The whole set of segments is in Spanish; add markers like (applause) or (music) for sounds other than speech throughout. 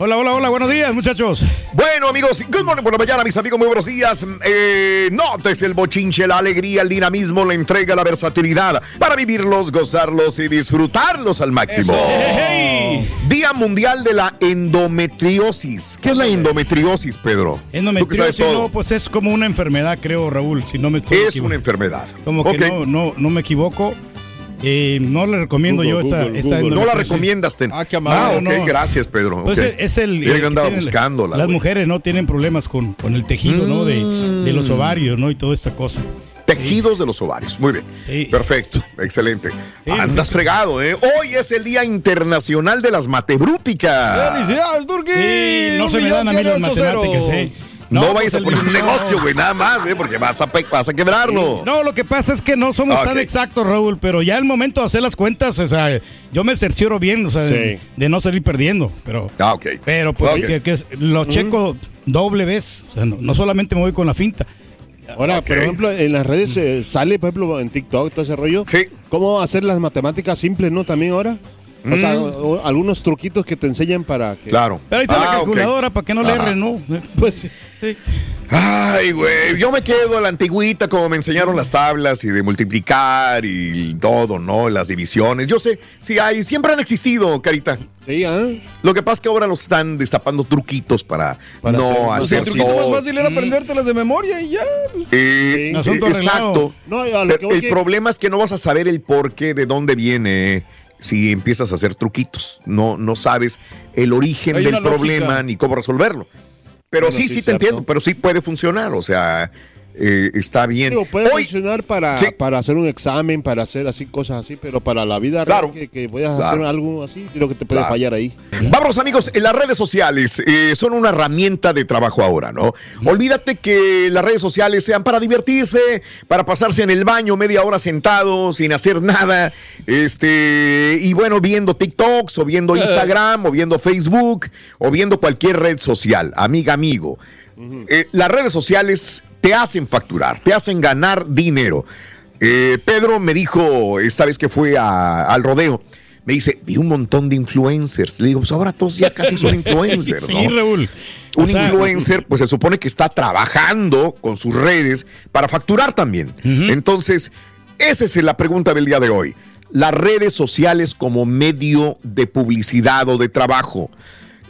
Hola, hola, hola, buenos días, muchachos. Bueno, amigos, good morning por la mañana, mis amigos, muy buenos días. Eh, notes el bochinche, la alegría, el dinamismo, la entrega, la versatilidad para vivirlos, gozarlos y disfrutarlos al máximo. Hey, Día Mundial de la Endometriosis. ¿Qué es la endometriosis, Pedro? Endometriosis, no, pues es como una enfermedad, creo, Raúl, si no me estoy Es una enfermedad. Como que no, no, no me equivoco. Eh, no le recomiendo yo esta, esta No la recomiendas. Ten. Ah, qué Ah, amable. ok, no. gracias, Pedro. Pues ok. es- el. Yo eh, que andaba buscándola. Las mujeres no tienen problemas con, con el tejido, ¿no? De, de los ovarios, ¿no? Y toda esta cosa. Tejidos de los ovarios. Muy bien. Sí. Perfecto. (laughs) Excelente. Sí, Andas sí. fregado, ¿eh? Hoy es el Día Internacional de las Matebrúticas. ¡Felicidades, Turquí! Sí, no se me dan a mí las matemáticas. ¿eh? No, pues vayas a poner un negocio, güey, nada más, ¿eh? Porque vas a, vas a quebrarlo. No, lo que pasa es que no somos Ah, tan exactos, Raúl, pero ya el momento de hacer las cuentas, o sea, yo me cercioro bien, o sea, de, de no salir perdiendo, pero, Ah, ok. pero pues que- que lo checo doble vez, o sea, no, no solamente me voy con la finta. Ahora, por ejemplo, en las redes eh, sale, por ejemplo, en TikTok, todo ese rollo. Sí. ¿Cómo hacer las matemáticas simples, no? También ahora. O sea, o- o algunos truquitos que te enseñan para que. Claro. Pero ahí está Ah, la ok. calculadora para que no le erren, ¿no? Pues, Ay, güey, yo me quedo a la antigüita como me enseñaron las tablas y de multiplicar y todo, ¿no? Las divisiones. Yo sé, sí hay, siempre han existido, Carita. sí, ¿ah? Lo que pasa es que ahora los están destapando truquitos para, Para no hacer- hacer, o sea, el truquito todo. más fácil era aprendértelas de memoria y ya. pues. Eh, Sí. Eh, exacto. No, a lo que Pero voy el que- problema es que no vas a saber el porqué de dónde viene si empiezas a hacer truquitos. No, no sabes el origen Hay del lógica. problema ni cómo resolverlo. Pero Bueno, sí, sí, sí, te entiendo, pero sí puede funcionar. O sea, eh, está bien. Digo, puede Hoy- funcionar para, Sí. para hacer un examen, para hacer así cosas así, pero para la vida Claro. real que, que vayas a Claro. hacer algo así, creo que te puede Claro. fallar ahí. Vámonos amigos, en las redes sociales eh, son una herramienta de trabajo ahora, ¿no? Olvídate que las redes sociales sean para divertirse, para pasarse en el baño media hora sentado sin hacer nada, este, y bueno, viendo TikToks o viendo (laughs) Instagram o viendo Facebook o viendo cualquier red social, amiga, amigo. Eh, las redes sociales te hacen facturar, te hacen ganar dinero. Eh, Pedro me dijo esta vez que fue a- al rodeo, me dice, vi un montón de influencers. Le digo, pues ahora todos ya casi son (laughs) influencers, Sí, ¿no? Raúl. Un O sea, influencer, pues se supone que está trabajando con sus redes para facturar también. Entonces, esa es la pregunta del día de hoy. Las redes sociales como medio de publicidad o de trabajo.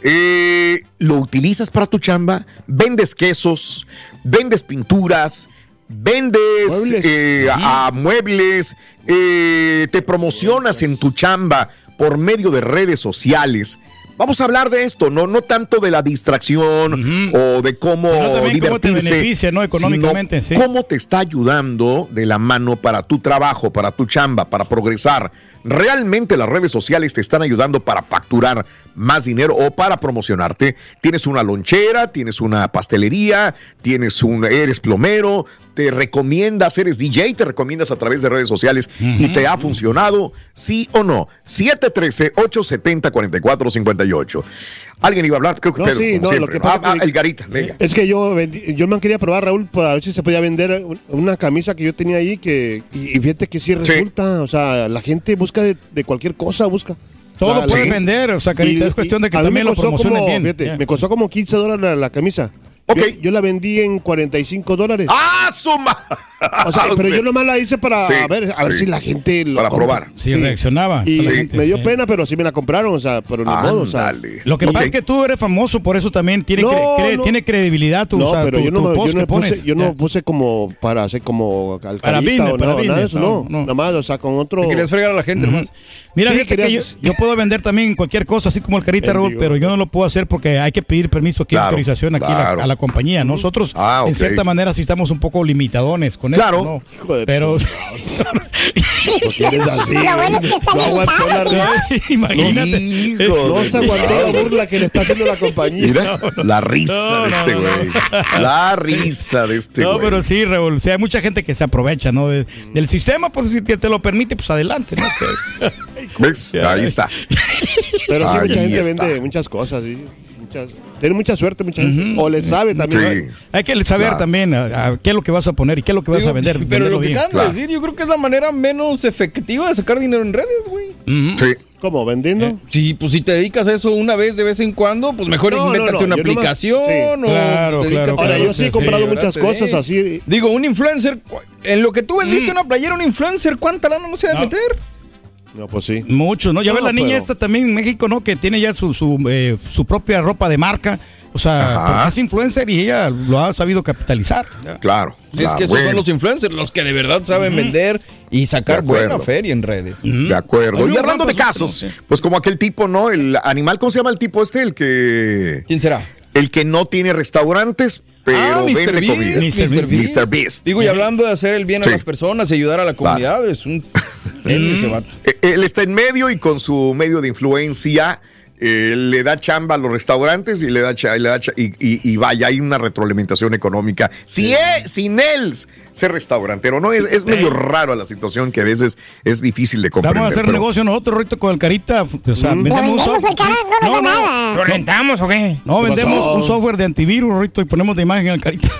Eh, ¿Lo utilizas para tu chamba? ¿Vendes quesos? ¿Vendes pinturas? ¿Vendes Muebles. eh, a muebles? Eh, ¿Te promocionas en tu chamba por medio de redes sociales? Vamos a hablar de esto, no, no tanto de la distracción o de cómo cómo te divertirse, beneficia, ¿no? Económicamente, sino sí. cómo te está ayudando de la mano para tu trabajo, para tu chamba, para progresar. Realmente las redes sociales te están ayudando para facturar más dinero o para promocionarte. Tienes una lonchera, tienes una pastelería, tienes un, eres plomero, te recomiendas, eres DJ, te recomiendas a través de redes sociales y te ha funcionado, sí o no. 713-870-4458. Alguien iba a hablar, creo que No, Pedro, sí, como no, lo que pasa Ah, ah, el Garita, venga. Es que yo, yo me quería probar, Raúl, para ver si se podía vender un- una camisa que yo tenía ahí que, y, y fíjate que sí resulta, o sea, la gente busca de, de cualquier cosa, busca. Todo puedes la- vender, o sea, Carita, es cuestión de que también lo promocionen como, bien. fíjate. Me costó como 15 dólares la, la camisa. Ok. Yo, yo la vendí en 45 dólares. ¡Ah, suma! O sea, (laughs) pero Sí. yo nomás la hice para Sí, ver, a ver sí. si la gente lo Para compra. probar. Sí, reaccionaba. Y gente, me dio sí. pena, pero sí me la compraron, o sea, pero ni modo, o sea. Lo que pasa es que tú eres famoso, por eso también tiene, No, cre- cre- no. tiene credibilidad tu, no, o sea, pero tu- yo no, tu me- post yo no que pones. puse, yo no puse como para hacer como Para business, o para no, nada de business, eso, no, no, no. nada más, o sea, con otro. Te querías fregar a la gente nomás. Mira, Sí, fíjate que yo, yo puedo vender también cualquier cosa, así como el carita Raúl, pero yo no lo puedo hacer porque hay que pedir permiso aquí, Claro, autorización aquí a la- claro. a la compañía. Nosotros, Ah, en cierta manera, sí estamos un poco limitadones con Claro. esto, ¿no? Hijo de Pero, ¿Por qué eres así? Lo bueno es que está No aguantó la (laughs) imagínate. Hijo No de- se aguantó la burla que le está haciendo la compañía. Mira, la risa No, de no, este no, güey. La risa de este No, güey. pero sí, Raúl. O sea, hay mucha gente que se aprovecha, ¿no? De- del sistema, pues si te, te lo permite, pues adelante, ¿no? Ahí está. Pero sí, Ahí mucha gente está. vende muchas cosas. sí, muchas- tiene mucha suerte, mucha gente. O le sabe también. Sí. hay que saber Claro. también a- a qué es lo que vas a poner y qué es lo que vas Digo, a vender. (laughs) Pero venderlo lo que claro. de decir, yo creo que es la manera menos efectiva de sacar dinero en redes, güey. Sí. ¿Cómo? ¿Vendiendo? Sí, pues si te dedicas a eso una vez de vez en cuando, pues mejor No, no, invéntate no, una aplicación sí. o Claro, claro, a- Ahora, yo sí he comprado sí, muchas cosas Sí. así. Digo, un influencer, en lo que tú vendiste Mm. una playera, un influencer, ¿cuánta lana no se debe No. meter? No, pues sí. Mucho, ¿no? Ya No, ves la niña pero- esta también en México, ¿no? Que tiene ya su, su, eh, su propia ropa de marca. O sea, porque es influencer y ella lo ha sabido capitalizar. Claro. es claro, que esos son los influencers, los que de verdad saben vender y sacar buena feria en redes. De acuerdo. Y hablando de casos, sí. pues como aquel tipo, ¿no? El animal, ¿cómo se llama el tipo este? El que. ¿Quién será? El que no tiene restaurantes, pero ah, Mr. vende Beast, comida. Mr. Mr. Beast. Mr. Beast. Digo, y hablando de hacer el bien Sí. a las personas y ayudar a la comunidad, es un (laughs) ese vato. Eh, Él está en medio y con su medio de influencia eh, le da chamba a los restaurantes y le da, y le da y, y- y vaya, hay una retroalimentación económica. Si él- sin él ser restaurantero, ¿no? Es, es medio raro la situación que a veces es difícil de comprender. Vamos a hacer pero- negocio nosotros, Rito, con el Carita. O sea, Lo vendemos un vendemos cara, no nos da nada. ¿Lo rentamos o qué? No, vendemos un software de antivirus, Rito, y ponemos de imagen al Carita. (laughs)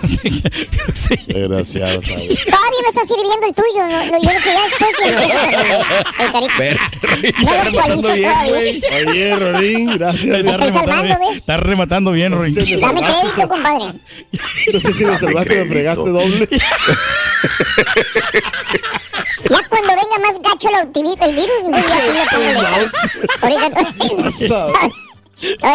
Sí. Desgraciado, ¿sabes? Todavía me está sirviendo el tuyo. No, no, yo lo que ya después (laughs) lo el- el carita. No lo actualizo todavía. Oye, Rorín, gracias. Me estoy salvando, bien. Está rematando bien, me Dame crédito, compadre. No sé si me salvaste, me fregaste doble. (laughs) Ya cuando venga más gacho el, virus, entonces ya sí le pongo el (laughs) Ahorita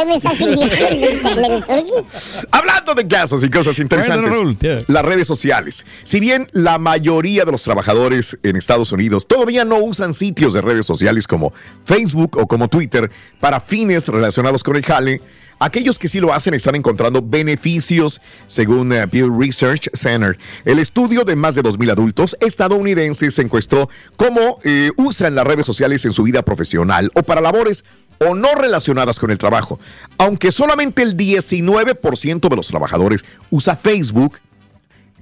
me. (laughs) Hablando de casos y cosas interesantes, las redes sociales. Si bien la mayoría de los trabajadores en Estados Unidos todavía no usan sitios de redes sociales como Facebook o como Twitter para fines relacionados con el jale, aquellos que sí lo hacen están encontrando beneficios, según eh, Pew Research Center. El estudio de más de 2.000 adultos estadounidenses encuestó cómo eh, usan las redes sociales en su vida profesional o para labores o no relacionadas con el trabajo. Aunque solamente el 19% de los trabajadores usa Facebook,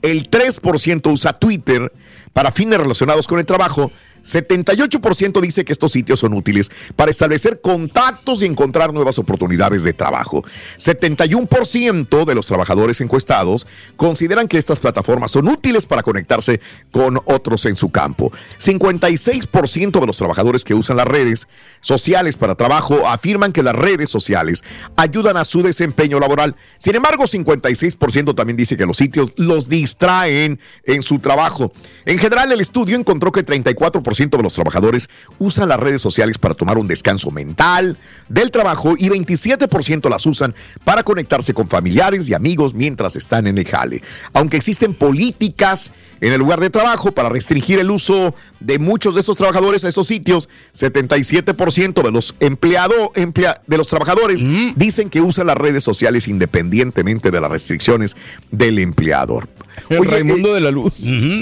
el 3% usa Twitter para fines relacionados con el trabajo, 78% dice que estos sitios son útiles para establecer contactos y encontrar nuevas oportunidades de trabajo. 71% de los trabajadores encuestados consideran que estas plataformas son útiles para conectarse con otros en su campo. 56% de los trabajadores que usan las redes sociales para trabajo afirman que las redes sociales ayudan a su desempeño laboral. Sin embargo, 56% también dice que los sitios los distraen en su trabajo. En general, el estudio encontró que 34% de los trabajadores usan las redes sociales para tomar un descanso mental del trabajo y 27% las usan para conectarse con familiares y amigos mientras están en el jale. Aunque existen políticas en el lugar de trabajo para restringir el uso de muchos de estos trabajadores a esos sitios, 77% de los empleados de los trabajadores dicen que usan las redes sociales independientemente de las restricciones del empleador. El Oye, Raimundo eh, de la Luz.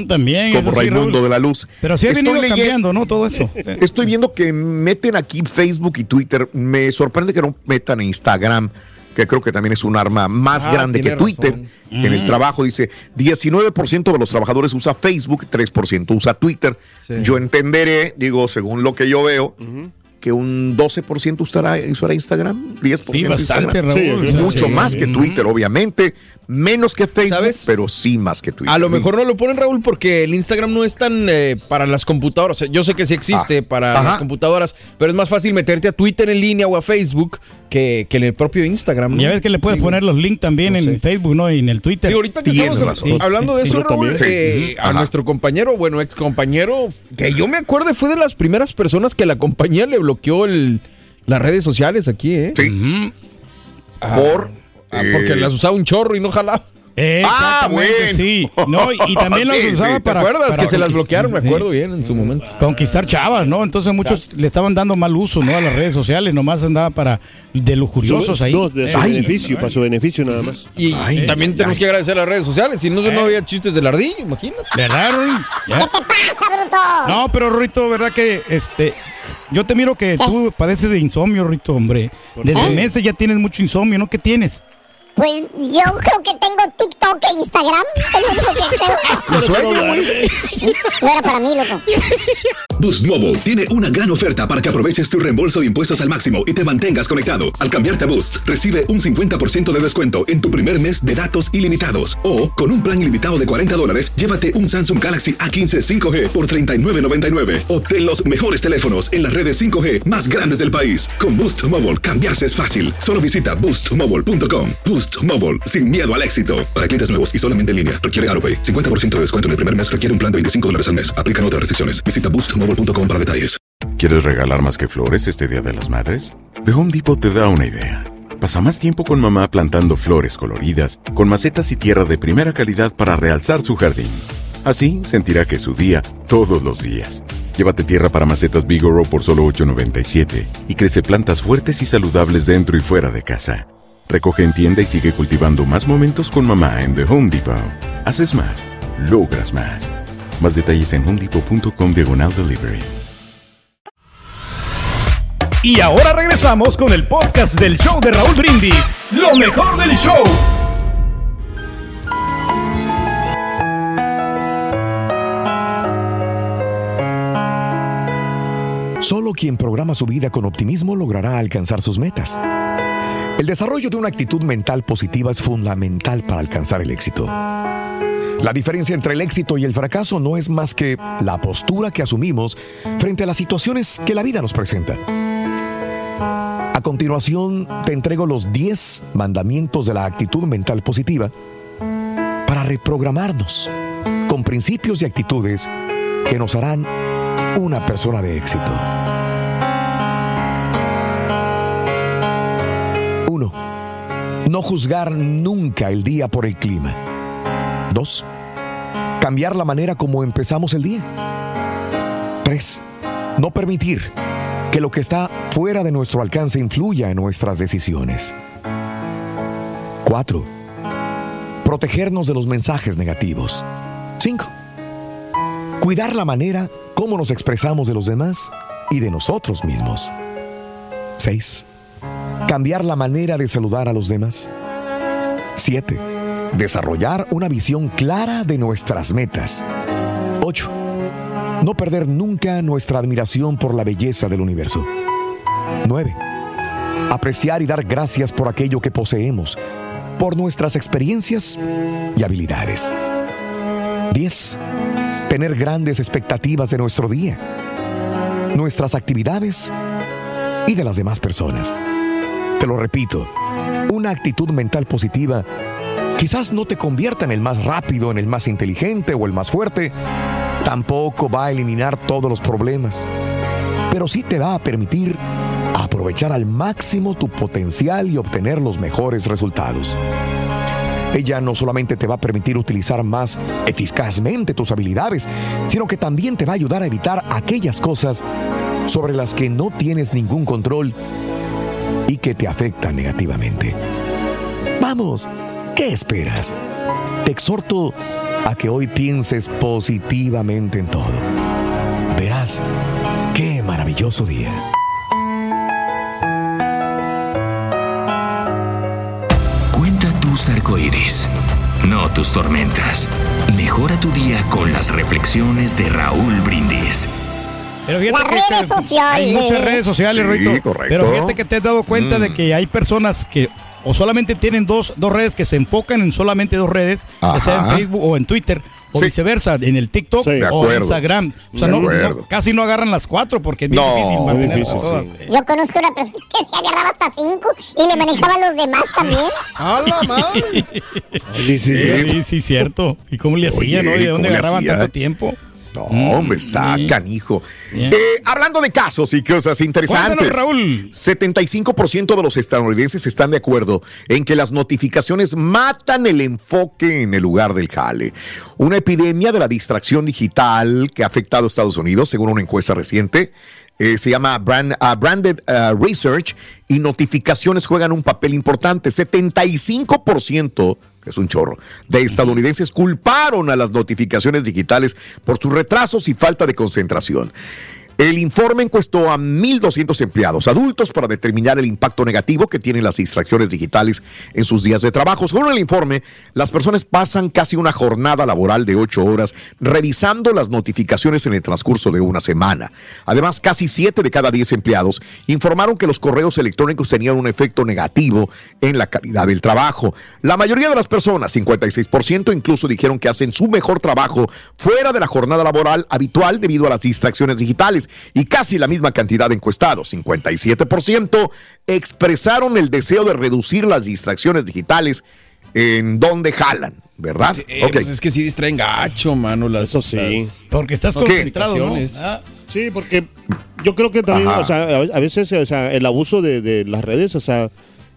También. como sí, Raimundo Raúl. de la Luz. Pero sí ha Estoy venido cambiando, ¿no? Todo eso. (laughs) Estoy viendo que meten aquí Facebook y Twitter. Me sorprende que no metan Instagram. que creo que también es un arma más Ah, grande que Twitter. razón. En el trabajo dice 19% de los trabajadores usa Facebook, 3% usa Twitter. Sí. Yo entenderé, digo, según lo que yo veo, que un 12% usará, usará Instagram, 10% Sí, bastante, Instagram. Raúl. Sí, Mucho sí. más que. Twitter, obviamente. Menos que Facebook, ¿Sabes? pero sí más que Twitter. A lo mejor no lo ponen, Raúl, porque el Instagram no es tan eh, para las computadoras. Yo sé que sí existe Ah, para ajá. las computadoras, pero es más fácil meterte a Twitter en línea o a Facebook que, que en el propio Instagram. ¿no? Ya ves que le puedes Digo, poner los links también no en sé. Facebook, ¿no? Y en el Twitter. Digo, ahorita que Tienes estamos razón. hablando de Sí, eso, yo Raúl, también. eh, Sí. a Ajá. nuestro compañero, bueno, ex compañero, que yo me acuerdo fue de las primeras personas que la compañía le bloqueó el, las redes sociales aquí, ¿eh? Sí. Por. Ah, porque eh, las usaba un chorro y no jalaba. Exactamente, bueno. sí. No, y, y también (laughs) Sí, los sí. usaba ¿Te ¿Te para. acuerdas para que se las bloquearon? Me sí. acuerdo bien en su momento. Conquistar chavas, ¿no? Entonces muchos le estaban dando mal uso, ¿no? A las redes sociales, nomás andaba para de lujuriosos ahí. No, de su Ay. beneficio, para su beneficio nada más. Y Ay, también ay, tenemos ay. que agradecer a las redes sociales. Si no, no había chistes del ardillo, imagínate. ¿Verdad. ¿Qué te pasa, bruto? No, pero Rito, ¿verdad que este yo te miro que tú padeces de insomnio, Rito, hombre? Desde meses ya tienes mucho insomnio, ¿no? ¿Qué tienes? Pues yo creo que tengo TikTok e Instagram. (laughs) Es lo que. No era para mí, loco. Boost Mobile tiene una gran oferta para que aproveches tu reembolso de impuestos al máximo y te mantengas conectado. Al cambiarte a Boost, recibe un 50% de descuento en tu primer mes de datos ilimitados. O, con un plan ilimitado de 40 dólares, llévate un Samsung Galaxy A15 5G por $39.99. Obtén los mejores teléfonos en las redes 5G más grandes del país. Con Boost Mobile, cambiarse es fácil. Solo visita boostmobile.com. Boost Mobile, sin miedo al éxito. Para clientes nuevos y solamente en línea, requiere AroPay. 50% de descuento en el primer mes requiere un plan de 25 dólares al mes. Aplican otras restricciones. Visita boostmobile.com para detalles. ¿Quieres regalar más que flores este Día de las Madres? The Home Depot te da una idea. Pasa más tiempo con mamá plantando flores coloridas, con macetas y tierra de primera calidad para realzar su jardín. Así sentirá que es su día todos los días. Llévate tierra para macetas Bigoro por solo $8.97 y crece plantas fuertes y saludables dentro y fuera de casa. Recoge en tienda y sigue cultivando más momentos con mamá en The Home Depot. Haces más, logras más. Más detalles en homedepot.com diagonal delivery. Y ahora regresamos con el podcast del show de Raúl Brindis. Lo mejor del show. Solo quien programa su vida con optimismo logrará alcanzar sus metas. El desarrollo de una actitud mental positiva es fundamental para alcanzar el éxito. La diferencia entre el éxito y el fracaso no es más que la postura que asumimos frente a las situaciones que la vida nos presenta. A continuación, te entrego los 10 mandamientos de la actitud mental positiva para reprogramarnos con principios y actitudes que nos harán una persona de éxito. No juzgar nunca el día por el clima. 2. Cambiar la manera como empezamos el día. 3. No permitir que lo que está fuera de nuestro alcance influya en nuestras decisiones. 4. Protegernos de los mensajes negativos. 5. Cuidar la manera como nos expresamos de los demás y de nosotros mismos. 6. Cambiar la manera de saludar a los demás. 7. Desarrollar una visión clara de nuestras metas. 8. No perder nunca nuestra admiración por la belleza del universo. 9. Apreciar y dar gracias por aquello que poseemos, por nuestras experiencias y habilidades. 10. Tener grandes expectativas de nuestro día, nuestras actividades y de las demás personas. Te lo repito, una actitud mental positiva quizás no te convierta en el más rápido, en el más inteligente o el más fuerte. Tampoco va a eliminar todos los problemas, pero sí te va a permitir aprovechar al máximo tu potencial y obtener los mejores resultados. Ella no solamente te va a permitir utilizar más eficazmente tus habilidades, sino que también te va a ayudar a evitar aquellas cosas sobre las que no tienes ningún control y que te afectan negativamente. Vamos, ¿qué esperas? Te exhorto a que hoy pienses positivamente en todo. Verás qué maravilloso día. tus arcoíris, no tus tormentas. Mejora tu día con las reflexiones de Raúl Brindis. Las redes que sociales. Hay muchas redes sociales, Sí, Rorrito. correcto. Pero fíjate que te has dado cuenta Mm. de que hay personas que o solamente tienen dos, dos redes que se enfocan en solamente dos redes, ya sea en Ajá. Facebook o en Twitter, o Sí. viceversa, en el TikTok Sí. O. Instagram. O sea, no, casi no agarran las cuatro porque es bien No, difícil mantenerlas difícil, todas. sí. Yo conozco una persona (laughs) que se agarraba hasta cinco y le manejaba a los demás también. (laughs) ¡A la madre! Sí, sí. Sí, sí, cierto. ¿Y cómo le hacían, no? Oye, ¿Y de dónde ¿cómo le agarraban hacía? tanto tiempo? No, hombre, está sí. canijo. Eh, hablando de casos y cosas interesantes. Cuéntanos, Raúl. 75% de los estadounidenses están de acuerdo en que las notificaciones matan el enfoque en el lugar del jale. Una epidemia de la distracción digital que ha afectado a Estados Unidos, según una encuesta reciente. Eh, se llama Brand- ah, Branded ah, Research y notificaciones juegan un papel importante. 75%, que es un chorro, de estadounidenses culparon a las notificaciones digitales por sus retrasos y falta de concentración. El informe encuestó a 1.200 empleados adultos para determinar el impacto negativo que tienen las distracciones digitales en sus días de trabajo. Según el informe, las personas pasan casi una jornada laboral de 8 horas revisando las notificaciones en el transcurso de una semana. Además, casi 7 de cada 10 empleados informaron que los correos electrónicos tenían un efecto negativo en la calidad del trabajo. La mayoría de las personas, 56%, incluso dijeron que hacen su mejor trabajo fuera de la jornada laboral habitual debido a las distracciones digitales y casi la misma cantidad de encuestados, 57%, expresaron el deseo de reducir las distracciones digitales en donde jalan, ¿verdad? Eh, Ok. pues es que sí distraen gacho, mano. Las, Eso sí. las Porque estás concentrado. Ah, Sí, porque yo creo que también, Ajá. o sea, a a veces, o sea, el abuso de, de las redes, o sea,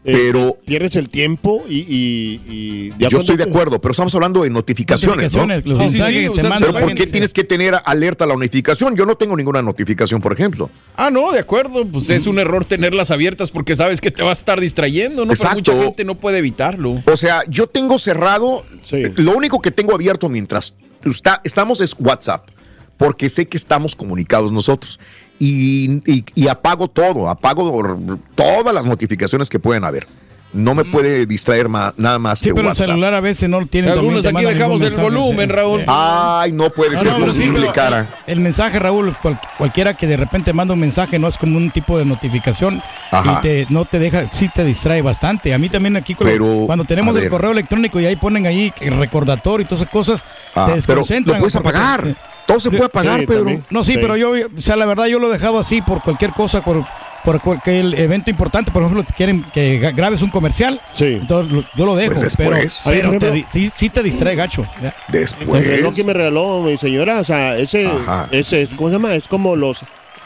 Pero- pierdes el tiempo y, y, Yo estoy de acuerdo, pero estamos hablando de notificaciones, ¿no? los Sí, sí, o sea. Pero ¿por qué tienes que tener alerta la notificación? Yo no tengo ninguna notificación, por ejemplo. Ah, no, de acuerdo. Pues es un error tenerlas abiertas porque sabes que te vas a estar distrayendo, ¿no? Exacto. Pero mucha gente no puede evitarlo. O sea, yo tengo cerrado, Sí. lo único que tengo abierto mientras está, estamos es WhatsApp, porque sé que estamos comunicados nosotros. Y, y- y apago todo, apago todas las notificaciones que pueden haber. No me puede distraer ma- nada más Sí, que pero el celular a veces no tiene Algunos aquí dejamos el volumen. Raúl. Sí. Ay, no puede No, ser no, pero sí, posible, pero cara. El mensaje, Raúl, cual- cualquiera que de repente manda un mensaje no es como un tipo de notificación Ajá. y te, no te deja, sí te distrae bastante. A mí también aquí con- Pero, cuando tenemos el correo electrónico y ahí ponen ahí el recordatorio y todas esas cosas, Ah, te pero desconcentran. lo puedes apagar. Todo se puede apagar, Sí, Pedro. también. No, sí, Sí. pero yo, o sea, la verdad yo lo he dejado así por cualquier cosa, por, por cualquier evento importante. Por ejemplo, te quieren que gra- grabes un comercial, Sí. entonces lo- yo lo dejo, Pues pero, después. Pero te sí, sí te distrae gacho. ya. Después. El reloj que me regaló mi señora, o sea, ese, Ajá. ese, ¿cómo se llama? Es como los,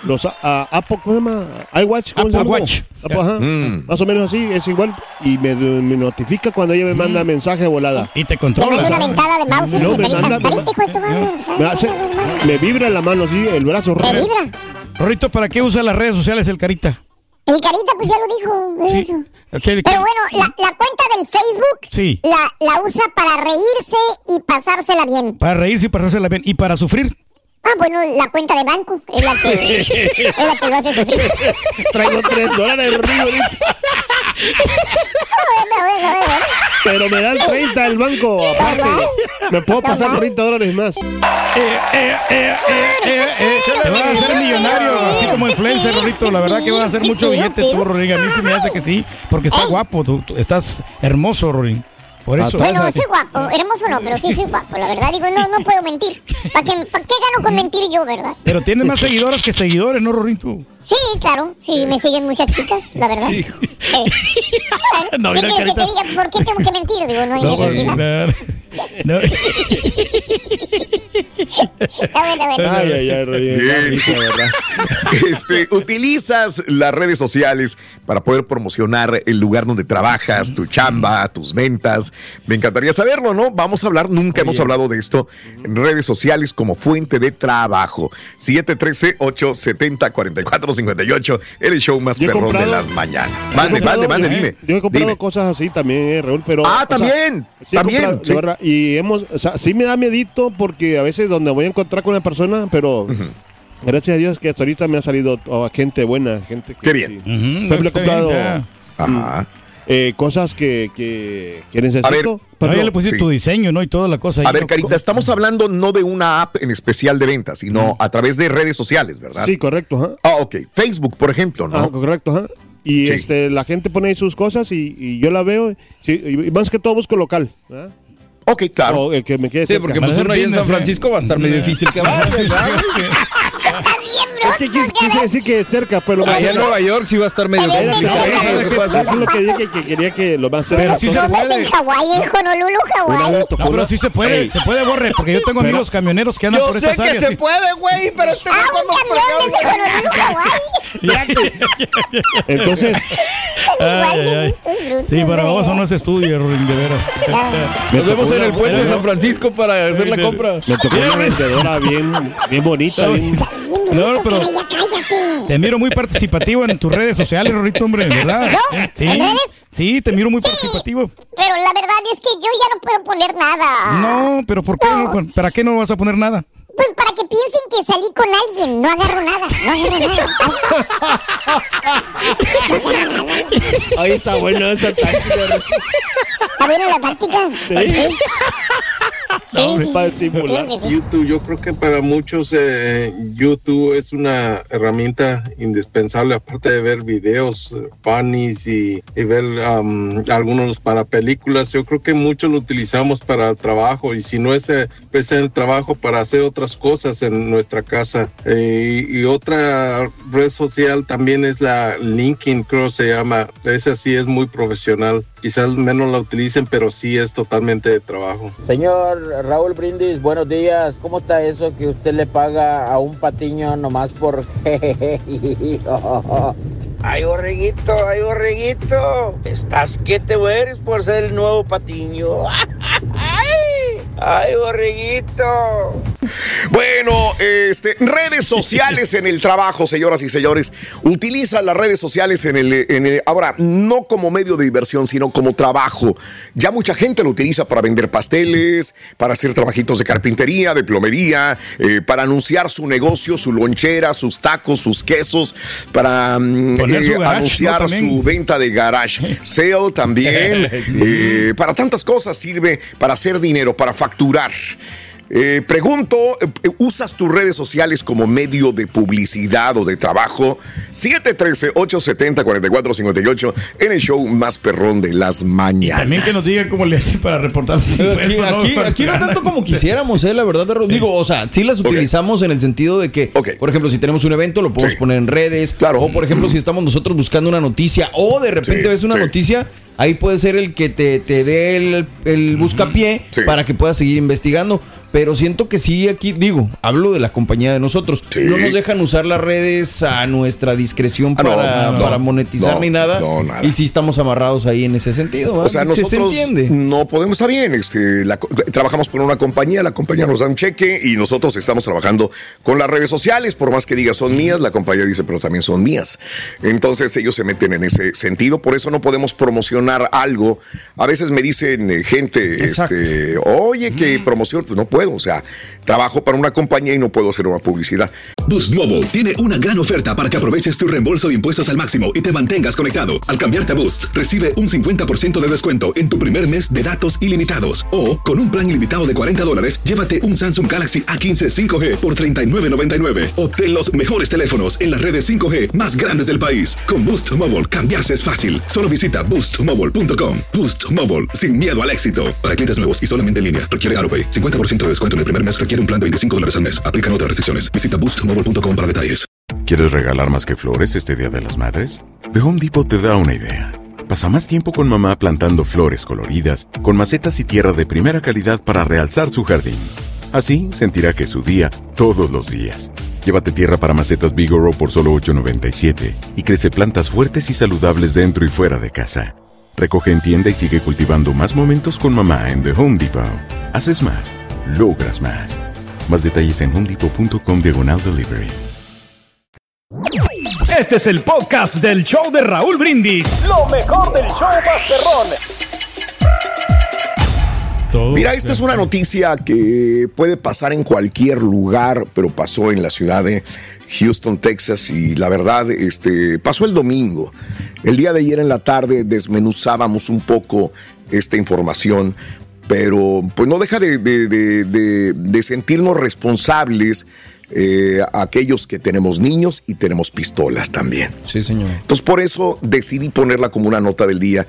los ah, Apple, ¿cómo se llama? iWatch, ¿cómo se Apple llama? Watch. Apple, ajá. Mm. Más o menos así, es igual. Y me, me notifica cuando ella me manda mensaje de volada. Y te controla. una ventada de mouse No, me manda-. Me, hace, me vibra la mano así, el brazo. Re- vibra. Rorrito, ¿para qué usa las redes sociales el carita? Mi carita, pues ya lo dijo. Sí. eso. Ok, Pero bueno, la, la cuenta del Facebook Sí. la, la usa para reírse y pasársela bien. Para reírse y hacerla bien. Y para sufrir. Ah, bueno, la cuenta de banco es la que, es la que lo hace sufrir. (laughs) Traigo tres dólares de río ahorita, (laughs) bueno, bueno, bueno. pero me dan 30 el banco. Aparte, me puedo pasar 30 dólares más. Eh, eh, eh, eh, eh, eh. Te vas a hacer millonario, así como influencer, Rorrito. La verdad que vas a hacer mucho billete tú, Rorín. A mí sí me hace que sí, porque estás guapo. Tú, tú estás hermoso, Rorín. Por eso. Bueno, soy guapo, hermoso no, pero sí soy guapo, la verdad. Digo, no, no puedo mentir. ¿Para qué, gano con mentir yo, verdad? Pero tienes más seguidoras que seguidores, ¿no, Rorín? Tú? Sí, claro, sí, me siguen muchas chicas, la verdad. Sí. Eh, (laughs) No, ¿Qué quieres que te diga? ¿Por qué tengo que mentir? Digo, no hay No, necesidad. no, (laughs) Ay, ay, ay. (laughs) Este, utilizas las redes sociales para poder promocionar el lugar donde trabajas, tu chamba, tus ventas. Me encantaría saberlo, ¿no? Vamos a hablar, nunca hemos hablado de esto en redes sociales como fuente de trabajo. 713-870-4458, el show más perrón de las mañanas. Mande, mande, mande, dime. Yo he comprado Dime. cosas así también, eh, Raúl, pero. Ah, o sea, también, sí también, comprado, sí. verdad, y hemos, o sea, sí me da miedito porque a veces donde voy a encontrar con una persona, pero. Gracias a Dios que hasta ahorita me ha salido oh, gente buena, gente que. Qué bien. sí. Ejemplo, he comprado. Ajá. eh, cosas que, que, que necesito. A ver, Pero- ya le pusiste sí. tu diseño, ¿no? Y toda la cosa. A ver, ¿no? Carita, estamos hablando no de una app en especial de ventas, sino a través de redes sociales, ¿verdad? Sí, correcto. Ah, ok. Facebook, por ejemplo, ¿no? Ah, correcto, ajá. Y Sí. este, la gente pone ahí sus cosas y, y yo la veo. Sí, y más que todo busco local. ¿verdad? Ok, claro. O el que me quede Sí, cerca. porque pues uno ahí en San Francisco va a estar medio difícil que vaya, (laughs) ¿verdad? (laughs) Es que quise, quise decir que cerca, pues lo más Allá en. Nueva York sí va a estar medio que- complicado. Eso es lo que dije que quería que lo más cerca. Pero sí se puede. en Hawái, en Honolulu, una Hawái. No, pero sí se puede, se puede, Borre, porque yo tengo amigos camioneros que andan Yo por sé esas que áreas. se sí. puede, güey, pero este güey Ah, cuando un camión desde Honolulu, (laughs) Hawái. (laughs) Entonces, (laughs) Ay, ay, Sí, para de vos veras. no se estudia, Rorín, de veras. Nos vemos en el puente de San Francisco para hacer la compra. Me tocó una vendedora bien, bien bonita, bien, No, pero- que ya cállate. Te miro muy participativo en tus redes sociales, Rorito, hombre, ¿verdad? ¿Yo? Sí, ¿En redes? sí, te miro muy participativo. Pero la verdad es que yo ya no puedo poner nada. No, pero ¿por qué? no? ¿Para qué no vas a poner nada? Pues para que piensen que salí con alguien. No agarro nada. No agarro nada. Ahí está buena esa táctica. ¿Está buena la táctica? Sí. (laughs) Para simular. YouTube, yo creo que para muchos eh, YouTube es una herramienta indispensable, aparte de ver videos eh, funnies y, y ver um, algunos para películas. Yo creo que muchos lo utilizamos para el trabajo y si no es, pues en el trabajo para hacer otras cosas en nuestra casa. Eh, y, y otra red social también es la LinkedIn, creo se llama. Esa sí es muy profesional. Quizás menos la utilicen, pero sí es totalmente de trabajo. Señor Raúl Brindis, buenos días. ¿Cómo está eso que usted le paga a un patiño nomás por... (laughs) ay, borreguito, ay, borreguito. Estás que te mueres por ser el nuevo patiño. (laughs) ay, borreguito. Bueno, este, redes sociales en el trabajo, señoras y señores. Utiliza las redes sociales en el, en el- ahora no como medio de diversión, sino como trabajo. Ya mucha gente lo utiliza para vender pasteles, para hacer trabajitos de carpintería, de plomería, eh, para anunciar su negocio, su lonchera, sus tacos, sus quesos, para mm, su eh, garage, anunciar su venta de garage sale también. (laughs) Sí. Eh, para tantas cosas sirve para hacer dinero, para facturar. Eh, pregunto, eh, ¿usas tus redes sociales como medio de publicidad o de trabajo? 713-870-4458 en el show más perrón de las mañanas. También que nos digan cómo le hacen para reportar Aquí, ¿no? aquí, aquí no tanto como quisiéramos, eh, la verdad. Digo, o sea, sí las utilizamos en el sentido de que, por ejemplo, si tenemos un evento, lo podemos poner en redes. Claro. O, por ejemplo, si estamos nosotros buscando una noticia o de repente Sí, ves una sí. noticia, ahí puede ser el que te, te dé el, el buscapié para que puedas seguir investigando. Pero siento que sí, aquí, digo, hablo de la compañía de nosotros. No nos dejan usar las redes a nuestra discreción Ah, para, no, para monetizar no, ni nada. no, nada. Y sí estamos amarrados ahí en ese sentido. O sea, Que se nosotros entiende. no podemos, está bien, este, la trabajamos con una compañía, la compañía nos da un cheque y nosotros estamos trabajando con las redes sociales, por más que diga son mías, la compañía dice, pero también son mías. Entonces ellos se meten en ese sentido, por eso no podemos promocionar algo. A veces me dicen eh, gente, este, oye, que promoción, pues no puedo, o sea, trabajo para una compañía y no puedo hacer una publicidad. Boost Mobile tiene una gran oferta para que aproveches tu reembolso de impuestos al máximo y te mantengas conectado. Al cambiarte a Boost, recibe un 50% de descuento en tu primer mes de datos ilimitados. O, con un plan ilimitado de 40 dólares, llévate un Samsung Galaxy A15 5G por $39.99. Obtén los mejores teléfonos en las redes 5G más grandes del país. Con Boost Mobile, cambiarse es fácil. Solo visita boostmobile.com. Boost Mobile, sin miedo al éxito. Para clientes nuevos y solamente en línea, requiere AroPay. 50% de descuento en el primer mes requiere un plan de 25 dólares al mes. Aplican otras restricciones. Visita boostmobile.com para detalles. ¿Quieres regalar más que flores este Día de las Madres? The Home Depot te da una idea. Pasa más tiempo con mamá plantando flores coloridas, con macetas y tierra de primera calidad para realzar su jardín. Así sentirá que es su día todos los días. Llévate tierra para macetas Bigoro por solo $8.97 y crece plantas fuertes y saludables dentro y fuera de casa. Recoge en tienda y sigue cultivando más momentos con mamá en The Home Depot. Haces más, logras más. Más detalles en homedepot.com diagonal delivery. Este es el podcast del show de Raúl Brindis. Lo mejor del show Masterrón. Mira, esta es una noticia que puede pasar en cualquier lugar, pero pasó en la ciudad de Houston, Texas, y la verdad, este, pasó el domingo. El día de ayer en la tarde desmenuzábamos un poco esta información, pero pues no deja de, de- de- de- de sentirnos responsables eh, aquellos que tenemos niños y tenemos pistolas también. Sí, señor. Entonces por eso decidí ponerla como una nota del día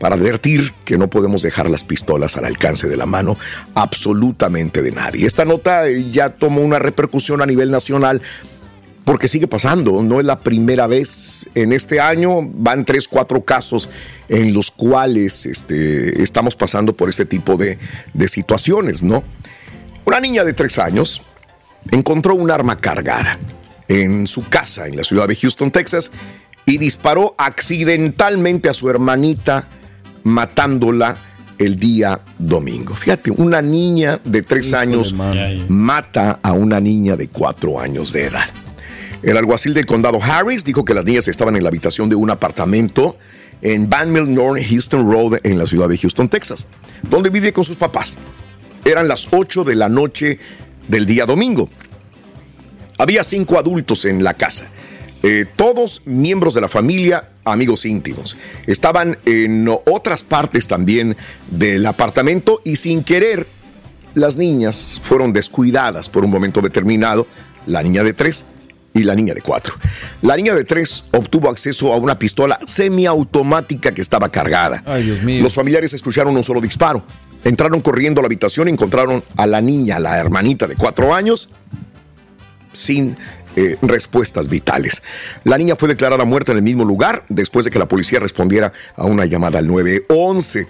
para advertir que no podemos dejar las pistolas al alcance de la mano absolutamente de nadie. Esta nota eh, ya tomó una repercusión a nivel nacional porque sigue pasando, no es la primera vez. En este año van tres, cuatro casos en los cuales este, estamos pasando por este tipo de, de situaciones, ¿no? Una niña de tres años encontró un arma cargada en su casa en la ciudad de Houston, Texas, y disparó accidentalmente a su hermanita, matándola el día domingo. Fíjate, una niña de tres años mata a una niña de cuatro años de edad. El alguacil del condado Harris dijo que las niñas estaban en la habitación de un apartamento en Van Mill North Houston Road en la ciudad de Houston, Texas, donde vive con sus papás. Eran las 8 de la noche del día domingo. Había cinco adultos en la casa, eh, todos miembros de la familia, amigos íntimos. Estaban en otras partes también del apartamento y sin querer las niñas fueron descuidadas por un momento determinado, la niña de tres y la niña de cuatro. La niña de tres obtuvo acceso a una pistola semiautomática que estaba cargada. Ay, Dios mío. Los familiares escucharon un solo disparo. Entraron corriendo a la habitación y encontraron a la niña, la hermanita de cuatro años, sin eh, respuestas vitales. La niña fue declarada muerta en el mismo lugar después de que la policía respondiera a una llamada al 911.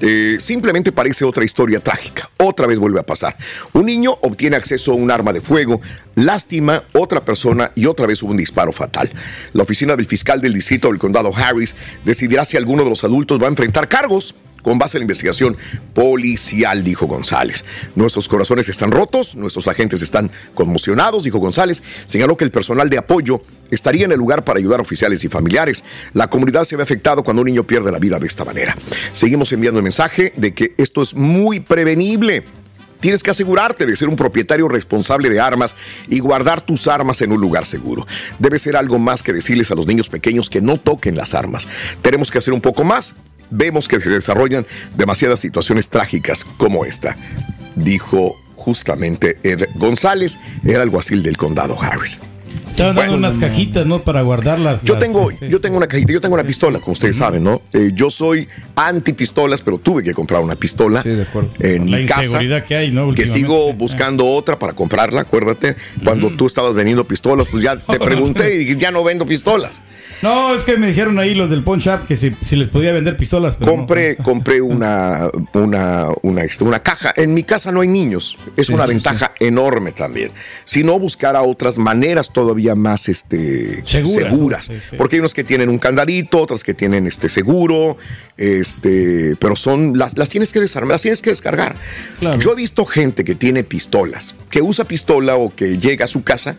Eh, simplemente parece otra historia trágica. Otra vez vuelve a pasar. Un niño obtiene acceso a un arma de fuego, lástima otra persona y otra vez hubo un disparo fatal. La oficina del fiscal del distrito del condado Harris decidirá si alguno de los adultos va a enfrentar cargos con base en la investigación policial, dijo González. Nuestros corazones están rotos, nuestros agentes están conmocionados, dijo González. Señaló que el personal de apoyo estaría en el lugar para ayudar a oficiales y familiares. La comunidad se ve afectado cuando un niño pierde la vida de esta manera. Seguimos enviando el mensaje de que esto es muy prevenible. Tienes que asegurarte de ser un propietario responsable de armas y guardar tus armas en un lugar seguro. Debe ser algo más que decirles a los niños pequeños que no toquen las armas. Tenemos que hacer un poco más. Vemos que se desarrollan demasiadas situaciones trágicas como esta, dijo justamente Ed González, el alguacil del condado Harris. Estaban dando unas cajitas, ¿no? Para guardarlas. Yo las- tengo, sí, sí, yo tengo una cajita, yo tengo una pistola, como ustedes saben, ¿no? Eh, yo soy anti pistolas, pero tuve que comprar una pistola en La mi casa. inseguridad que hay, ¿no? Que sigo buscando otra para comprarla, acuérdate. Cuando tú estabas vendiendo pistolas, pues ya te (laughs) pregunté y dije, ya no vendo pistolas. No, es que me dijeron ahí los del Pawn Shop que si, si les podía vender pistolas. pero no. Compré, (laughs) compré una, una, una, este, una caja. En mi casa no hay niños. Es Sí, una sí, ventaja enorme también. Si no, buscar a otras maneras todavía más este, Seguras, seguras. sí, sí. Porque hay unos que tienen un candadito, otras que tienen este seguro, este, pero son, las, las tienes que desarmar, las tienes que descargar. Yo he visto gente que tiene pistolas, que usa pistola o que llega a su casa,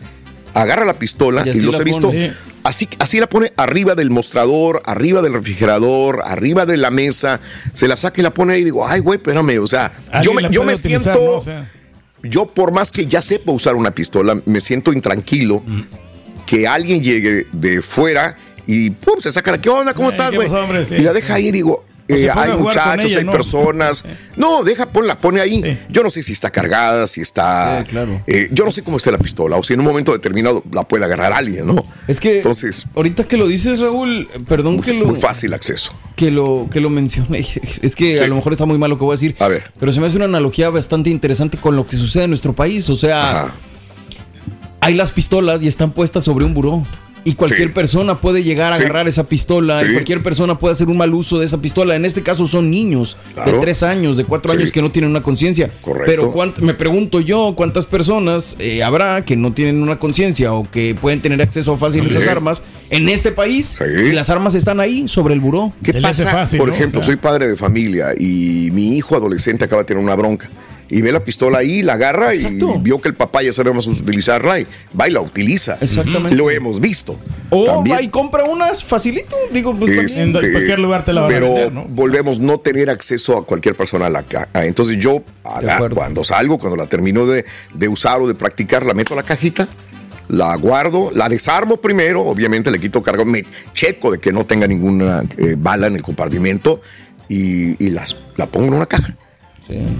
agarra la pistola Y los he visto. pone. Así, así la pone arriba del mostrador, arriba del refrigerador, arriba de la mesa, se la saca y la pone ahí y digo, ay, güey, espérame, o sea, yo me, yo me utilizar, siento, ¿no? O sea. Yo por más que ya sepa usar una pistola, me siento intranquilo Mm. que alguien llegue de fuera y pum, se saca la, ¿qué onda? ¿Cómo estás, ¿qué güey? Sí. y la deja ahí y digo, eh, hay muchachos, ella, hay ¿no? personas. (laughs) No, deja, ponla, pone ahí. Yo no sé si está cargada, si está. eh, yo no sé cómo está la pistola, o si en un momento determinado la puede agarrar alguien, ¿no? Es que Entonces, ahorita que lo dices, Raúl, perdón que lo muy fácil acceso. que lo que lo mencione. (laughs) Es que a lo mejor está muy mal lo que voy a decir. A ver. Pero se me hace una analogía bastante interesante con lo que sucede en nuestro país. O sea, hay las pistolas y están puestas sobre un buró. Y cualquier Sí. persona puede llegar a Sí. agarrar esa pistola. Y cualquier persona puede hacer un mal uso de esa pistola. En este caso son niños de tres años, de cuatro Sí. años que no tienen una conciencia. Correcto. Pero me pregunto yo cuántas personas eh, habrá que no tienen una conciencia o que pueden tener acceso fácil a esas armas en este país. Y las armas están ahí sobre el buró. ¿Qué pasa? Por ejemplo, soy padre de familia y mi hijo adolescente acaba de tener una bronca. Y ve la pistola ahí, la agarra Exacto. y vio que el papá ya sabemos utilizarla y va y la utiliza. Exactamente. Lo hemos visto. O va y compra unas facilito. Digo, pues Este, también. pero volvemos no tener acceso a cualquier persona a la caja. Entonces yo, cuando salgo, cuando la termino de, de usar o de practicar, la meto a la cajita la guardo, la desarmo primero, obviamente le quito carga, me checo de que no tenga ninguna eh, bala en el compartimento y, y las, la pongo en una caja.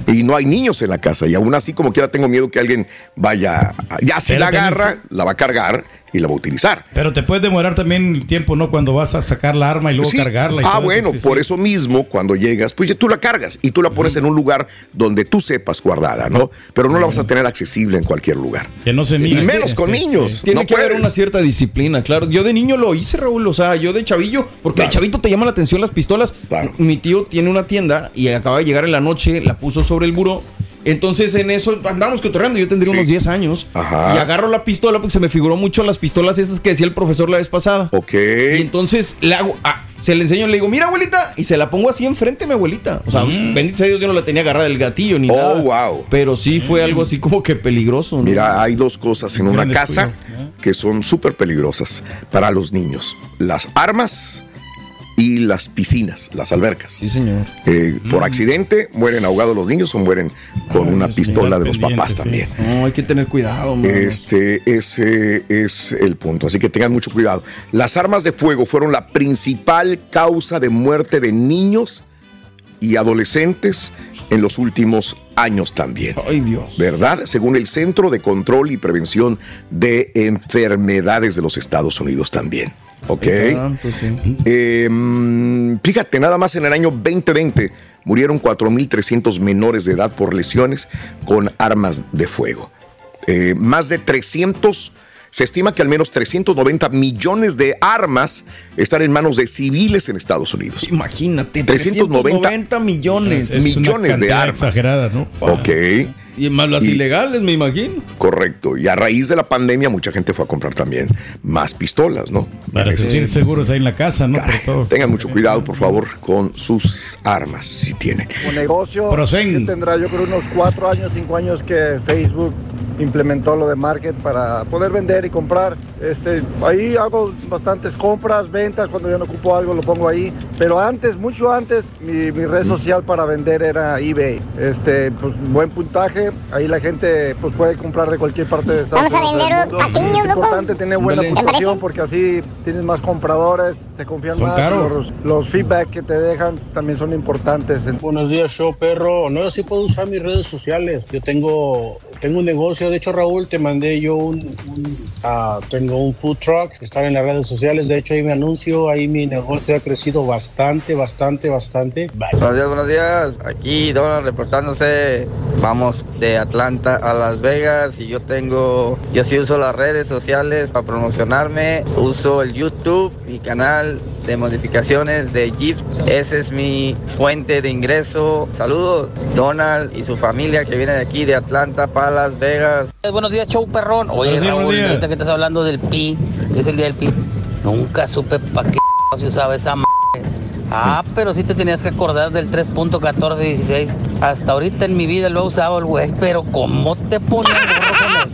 Y no hay niños en la casa. Y aún así, como quiera, tengo miedo que alguien vaya. Ya si Pero la agarra, la va a cargar y la va a utilizar. Pero te puedes demorar también el tiempo, ¿no? Cuando vas a sacar la arma y luego Sí. cargarla. Y ah, todo bueno, sí, por sí. eso mismo, cuando llegas, pues ya tú la cargas y tú la pones en un lugar donde tú sepas guardada, ¿no? Pero no la vas a tener accesible en cualquier lugar. Que no se Y mire. menos con niños. Tiene No que haber una cierta disciplina, claro. Yo de niño lo hice, Raúl. O sea, yo de chavillo, porque de chavito te llama la atención las pistolas. Mi tío tiene una tienda y acaba de llegar en la noche, la puso sobre el buró. Entonces en eso andamos cotorreando. Yo tendría unos 10 años. Ajá. Y agarro la pistola porque se me figuró mucho las pistolas estas que decía el profesor la vez pasada. Ok. Y entonces le hago, ah, se le enseño, le digo, mira abuelita, y se la pongo así enfrente a mi abuelita. O sea, bendito sea Dios, yo no la tenía agarrada del gatillo ni Mm. Oh, nada. wow. Pero sí fue algo así como que peligroso. ¿no? Mira, hay dos cosas en una casa que son súper peligrosas para los niños. Las armas y las piscinas, las albercas. Sí, señor. Eh, Mm. Por accidente mueren ahogados los niños o mueren con una pistola de los papás también. No, hay que tener cuidado, mano. Este, ese es el punto. Así que tengan mucho cuidado. Las armas de fuego fueron la principal causa de muerte de niños y adolescentes en los últimos años también. Ay, Dios. ¿Verdad? Según el Centro de Control y Prevención de Enfermedades de los Estados Unidos también. ¿Ok? Tanto, sí. Eh, mm, fíjate, nada más en el año 2020 murieron 4.300 menores de edad por lesiones con armas de fuego. Eh, más de 300, se estima que al menos 390 millones de armas están en manos de civiles en Estados Unidos. Imagínate, 390 390 millones. Es una millones de armas. exagerada, ¿no? Ok. Y más las Y- ilegales, me imagino. Correcto. Y a raíz de la pandemia, mucha gente fue a comprar también más pistolas, ¿no? Para Eso sentir sí. seguros ahí en la casa, ¿no? Todo. Tengan mucho cuidado, por favor, con sus armas, si tienen. Como negocio, Prosen. que tendrá yo creo unos cuatro años, cinco años que Facebook implementó lo de market para poder vender y comprar. Este, ahí hago bastantes compras, ventas, cuando yo no ocupo algo lo pongo ahí. Pero antes, mucho antes, mi, mi red social para vender era eBay. Este, pues buen puntaje, ahí la gente pues puede comprar de cualquier parte de Estados Vamos a Unidos. vender patiños, Es importante tener buena Ándale. ¿Te puntuación porque así tienes más compradores, te confían Son más. caros. Los, los feedback que te dejan también son importantes. Buenos días, show perro. No, yo sí puedo usar mis redes sociales. Yo tengo, tengo un negocio. De hecho, Raúl, te mandé yo un, ah, tengo un food truck. Estar en las redes sociales. De hecho, ahí me anuncio. Ahí mi negocio ha crecido bastante, bastante, bastante. Buenos días, buenos días. Aquí Donald reportándose. Vamos de Atlanta a Las Vegas y yo tengo, yo sí uso las redes sociales para promocionarme. Uso el YouTube, mi canal de modificaciones de Jeep. Esa es mi fuente de ingreso. Saludos, Donald y su familia que viene de aquí de Atlanta para Las Vegas. Buenos días, show perrón. Oye, días, Raúl, ahorita que estás hablando del pi, que es el día del pi, nunca supe para qué se usaba esa m. Ah, pero sí te tenías que acordar del 3.1416. Hasta ahorita en mi vida lo he usado el güey, pero ¿cómo te ponían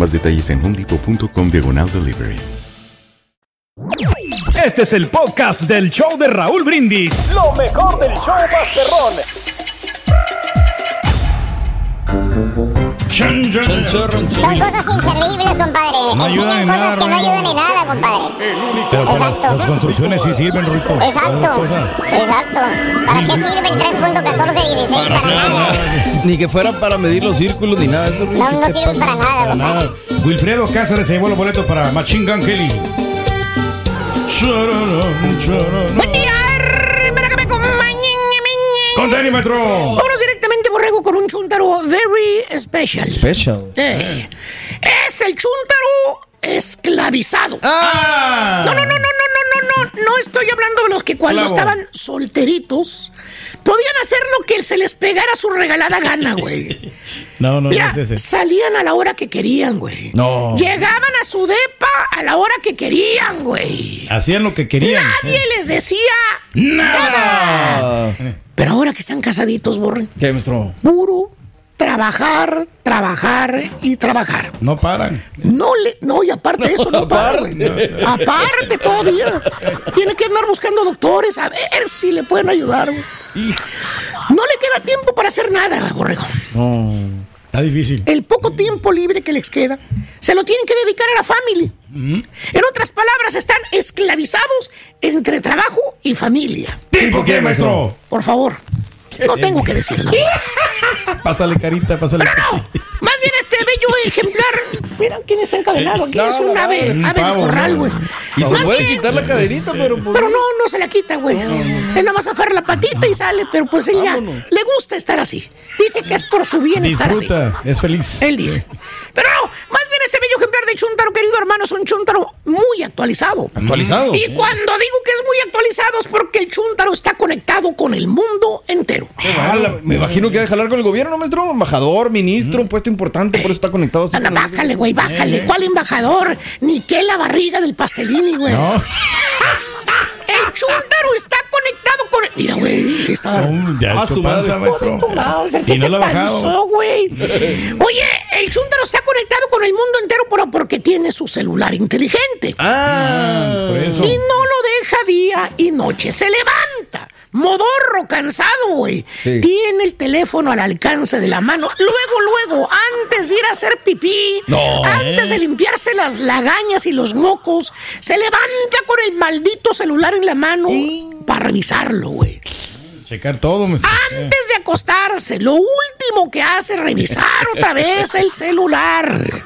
Más detalles en homedepot.com diagonal delivery. Este es el podcast del show de Raúl Brindis. Lo mejor del show Masterrón. Son cosas inservibles, compadre. No ayudan en cosas nada, que no ayudan en nada, compadre. Pero para las, Exacto. las construcciones sí sirven, Rito. Exacto, exacto. ¿Para qué sirve el 3.1416? Para nada. Ni que fuera para medir los círculos ni nada. Eso, No, no sirve para nada, Para nada. Wilfredo Cáceres se llevó los boletos para Machine Gun Kelly. Buen día, hermana que me acompañen. Con Dani, maestro. Vámonos borrego, con un chuntaro very special. Special. Eh, es el chúntaro esclavizado. Ah. No, no, no, no, no, no, no, no. No estoy hablando de los que cuando Esclavo. estaban solteritos podían hacer lo que se les pegara su regalada gana, güey. (laughs) No, no, Mira, no es ese. salían a la hora que querían, güey. No. Llegaban a su depa a la hora que querían, güey. Hacían lo que querían. Nadie les decía Nada. Pero ahora que están casaditos, borren. ¿Qué, maestro? Puro trabajar, trabajar y trabajar. No paran. No le, no, y aparte de eso, no para, güey. Aparte todavía. Tiene que andar buscando doctores a ver si le pueden ayudar. No le queda tiempo para hacer nada, borrego. No. Está difícil. El poco tiempo libre que les queda, se lo tienen que dedicar a la familia. En otras palabras, están esclavizados entre trabajo y familia. ¿Tipo qué, maestro? Por favor, no tengo que decirlo. Pásale carita, pásale. Más bien este bello ejemplar. Mira quién está encadenado aquí. es un ave, ave de corral, ¿no? güey. Y se puede quitar la caderita, pero pues. Pero no, no se la quita, güey. Es nada más aferra la patita y sale, pero pues él ya le gusta estar así. Dice que es por su bien estar así. Disfruta, es feliz. Él dice. Pero no, más bien este bello ejemplar de Chuntaro, querido hermano, es un Chuntaro muy actualizado. ¿Actualizado? Y cuando digo que es muy actualizado es porque el Chuntaro está conectado con el mundo entero. Me imagino que ha de jalar con el gobierno, maestro. Embajador, ministro, un puesto importante, por eso está conectado. Anda, bájale, güey, bájale. ¿Cuál embajador? Ni qué la barriga del pastelini, güey. No. (laughs) El chúntaro está conectado con el... Mira, güey, sí está... No, ya A tu su panza, maestro. ¿Qué Y no te lo ha bajado. pasó, güey? Oye, el chúntaro está conectado con el mundo entero pero porque tiene su celular inteligente. Ah, Por eso. Y no lo deja día y noche. Se levanta. Modorro, cansado, güey. Sí. Tiene el teléfono al alcance de la mano. Luego, luego, antes de ir a hacer pipí, No. antes de limpiarse las lagañas y los mocos, se levanta con el maldito celular en la mano para revisarlo, güey. Checar todo, maestro. Antes de acostarse, lo último que hace es revisar otra vez el celular.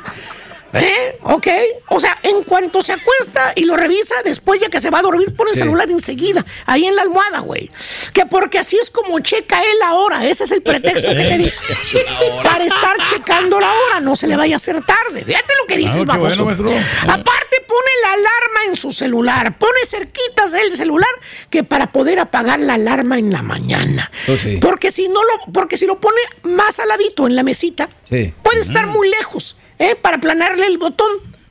¿Eh? Ok. O sea, en cuanto se acuesta y lo revisa, después ya que se va a dormir, pone el Sí. celular enseguida, ahí en la almohada, güey. Que porque así es como checa él la hora. Ese es el pretexto que te dice. (laughs) Para estar checando la hora, no se le vaya a hacer tarde. Fíjate lo que dice el baboso. bueno. Aparte, pone la alarma en su celular. Pone cerquitas del celular que para poder apagar la alarma en la mañana. Oh, sí. Porque si no lo, porque si lo pone más al ladito en la mesita, Sí. puede estar muy lejos, ¿eh? Para aplanarle el botón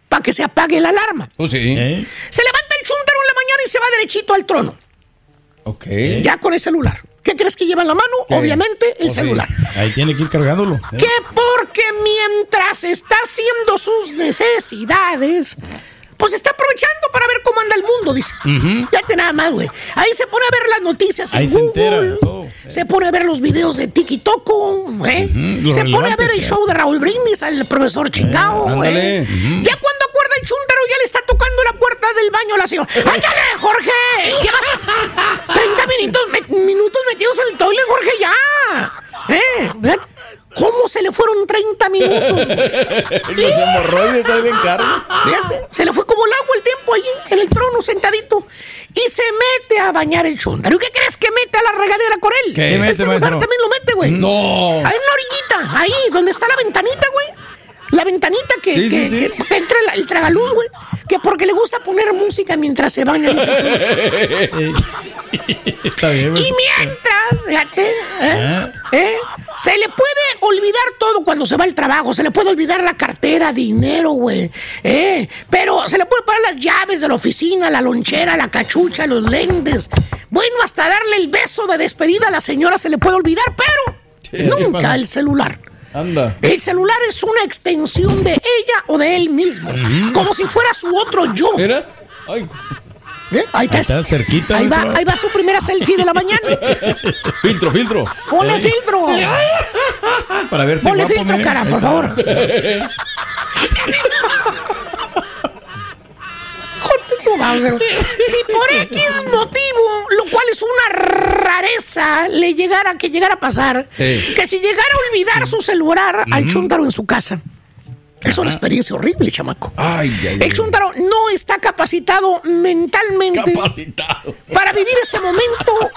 para que se apague la alarma. Oh, sí. ¿Eh? Se levanta el chúntaro en la mañana y se va derechito al trono, Ok. ya con el celular. ¿Qué crees que lleva en la mano? ¿Qué? Obviamente el Oh, sí. celular. Ahí tiene que ir cargándolo. ¿eh? Que porque mientras está haciendo sus necesidades, pues está aprovechando para ver cómo anda el mundo, dice. Fíjate nada más, güey. Ahí se pone a ver las noticias Ahí en se Google. todo. Se pone a ver los videos de Tiki Toco, ¿eh? Se pone a ver el show de Raúl Brindis, al profesor Chingao, ándale. ¿eh? Ya cuando acuerda el chúntaro, ya le está tocando la puerta del baño a la señora. ¡Ándale, Jorge! Llevas 30 minutos, me- minutos metidos en el toilet, Jorge, ya. ¿Eh? ¿Cómo se le fueron 30 minutos? (laughs) Los hemorroides. Fíjate, se le fue como el agua el tiempo allí en el trono sentadito. Y se mete a bañar el chúntaro. ¿Y qué crees que mete a la regadera con él? ¿Qué el mete, también lo mete, güey. No. Hay una orillita, ahí, donde está la ventanita, güey. La ventanita que, Sí, que, sí, sí. que- que entra el, el tragaluz, güey. Que porque le gusta poner música mientras se baña. (laughs) Está bien, Y mientras, fíjate, ¿eh? Ah. ¿eh? se le puede olvidar todo cuando se va al trabajo. Se le puede olvidar la cartera, dinero, güey. ¿eh? Pero se le puede pagar las llaves de la oficina, la lonchera, la cachucha, los lentes. Bueno, hasta darle el beso de despedida a la señora se le puede olvidar, pero ¿Qué nunca el celular. Anda. El celular es una extensión de ella o de él mismo. Como si fuera su otro yo. ¿Era? Ay, ¿Eh? Ahí, Ahí está cerquita. Ahí va, ahí va su primera selfie de la mañana. (laughs) filtro, filtro. Ponle filtro. (laughs) Para ver si Ponle guapo, filtro, mire. cara, por favor. (laughs) Si por X motivo, lo cual es una rareza, le llegara que llegara a pasar, Sí. que si llegara a olvidar su celular al chúntaro en su casa. Es una experiencia horrible, chamaco. Ay, ay, El chuntaro no está capacitado mentalmente Capacitado. para vivir ese momento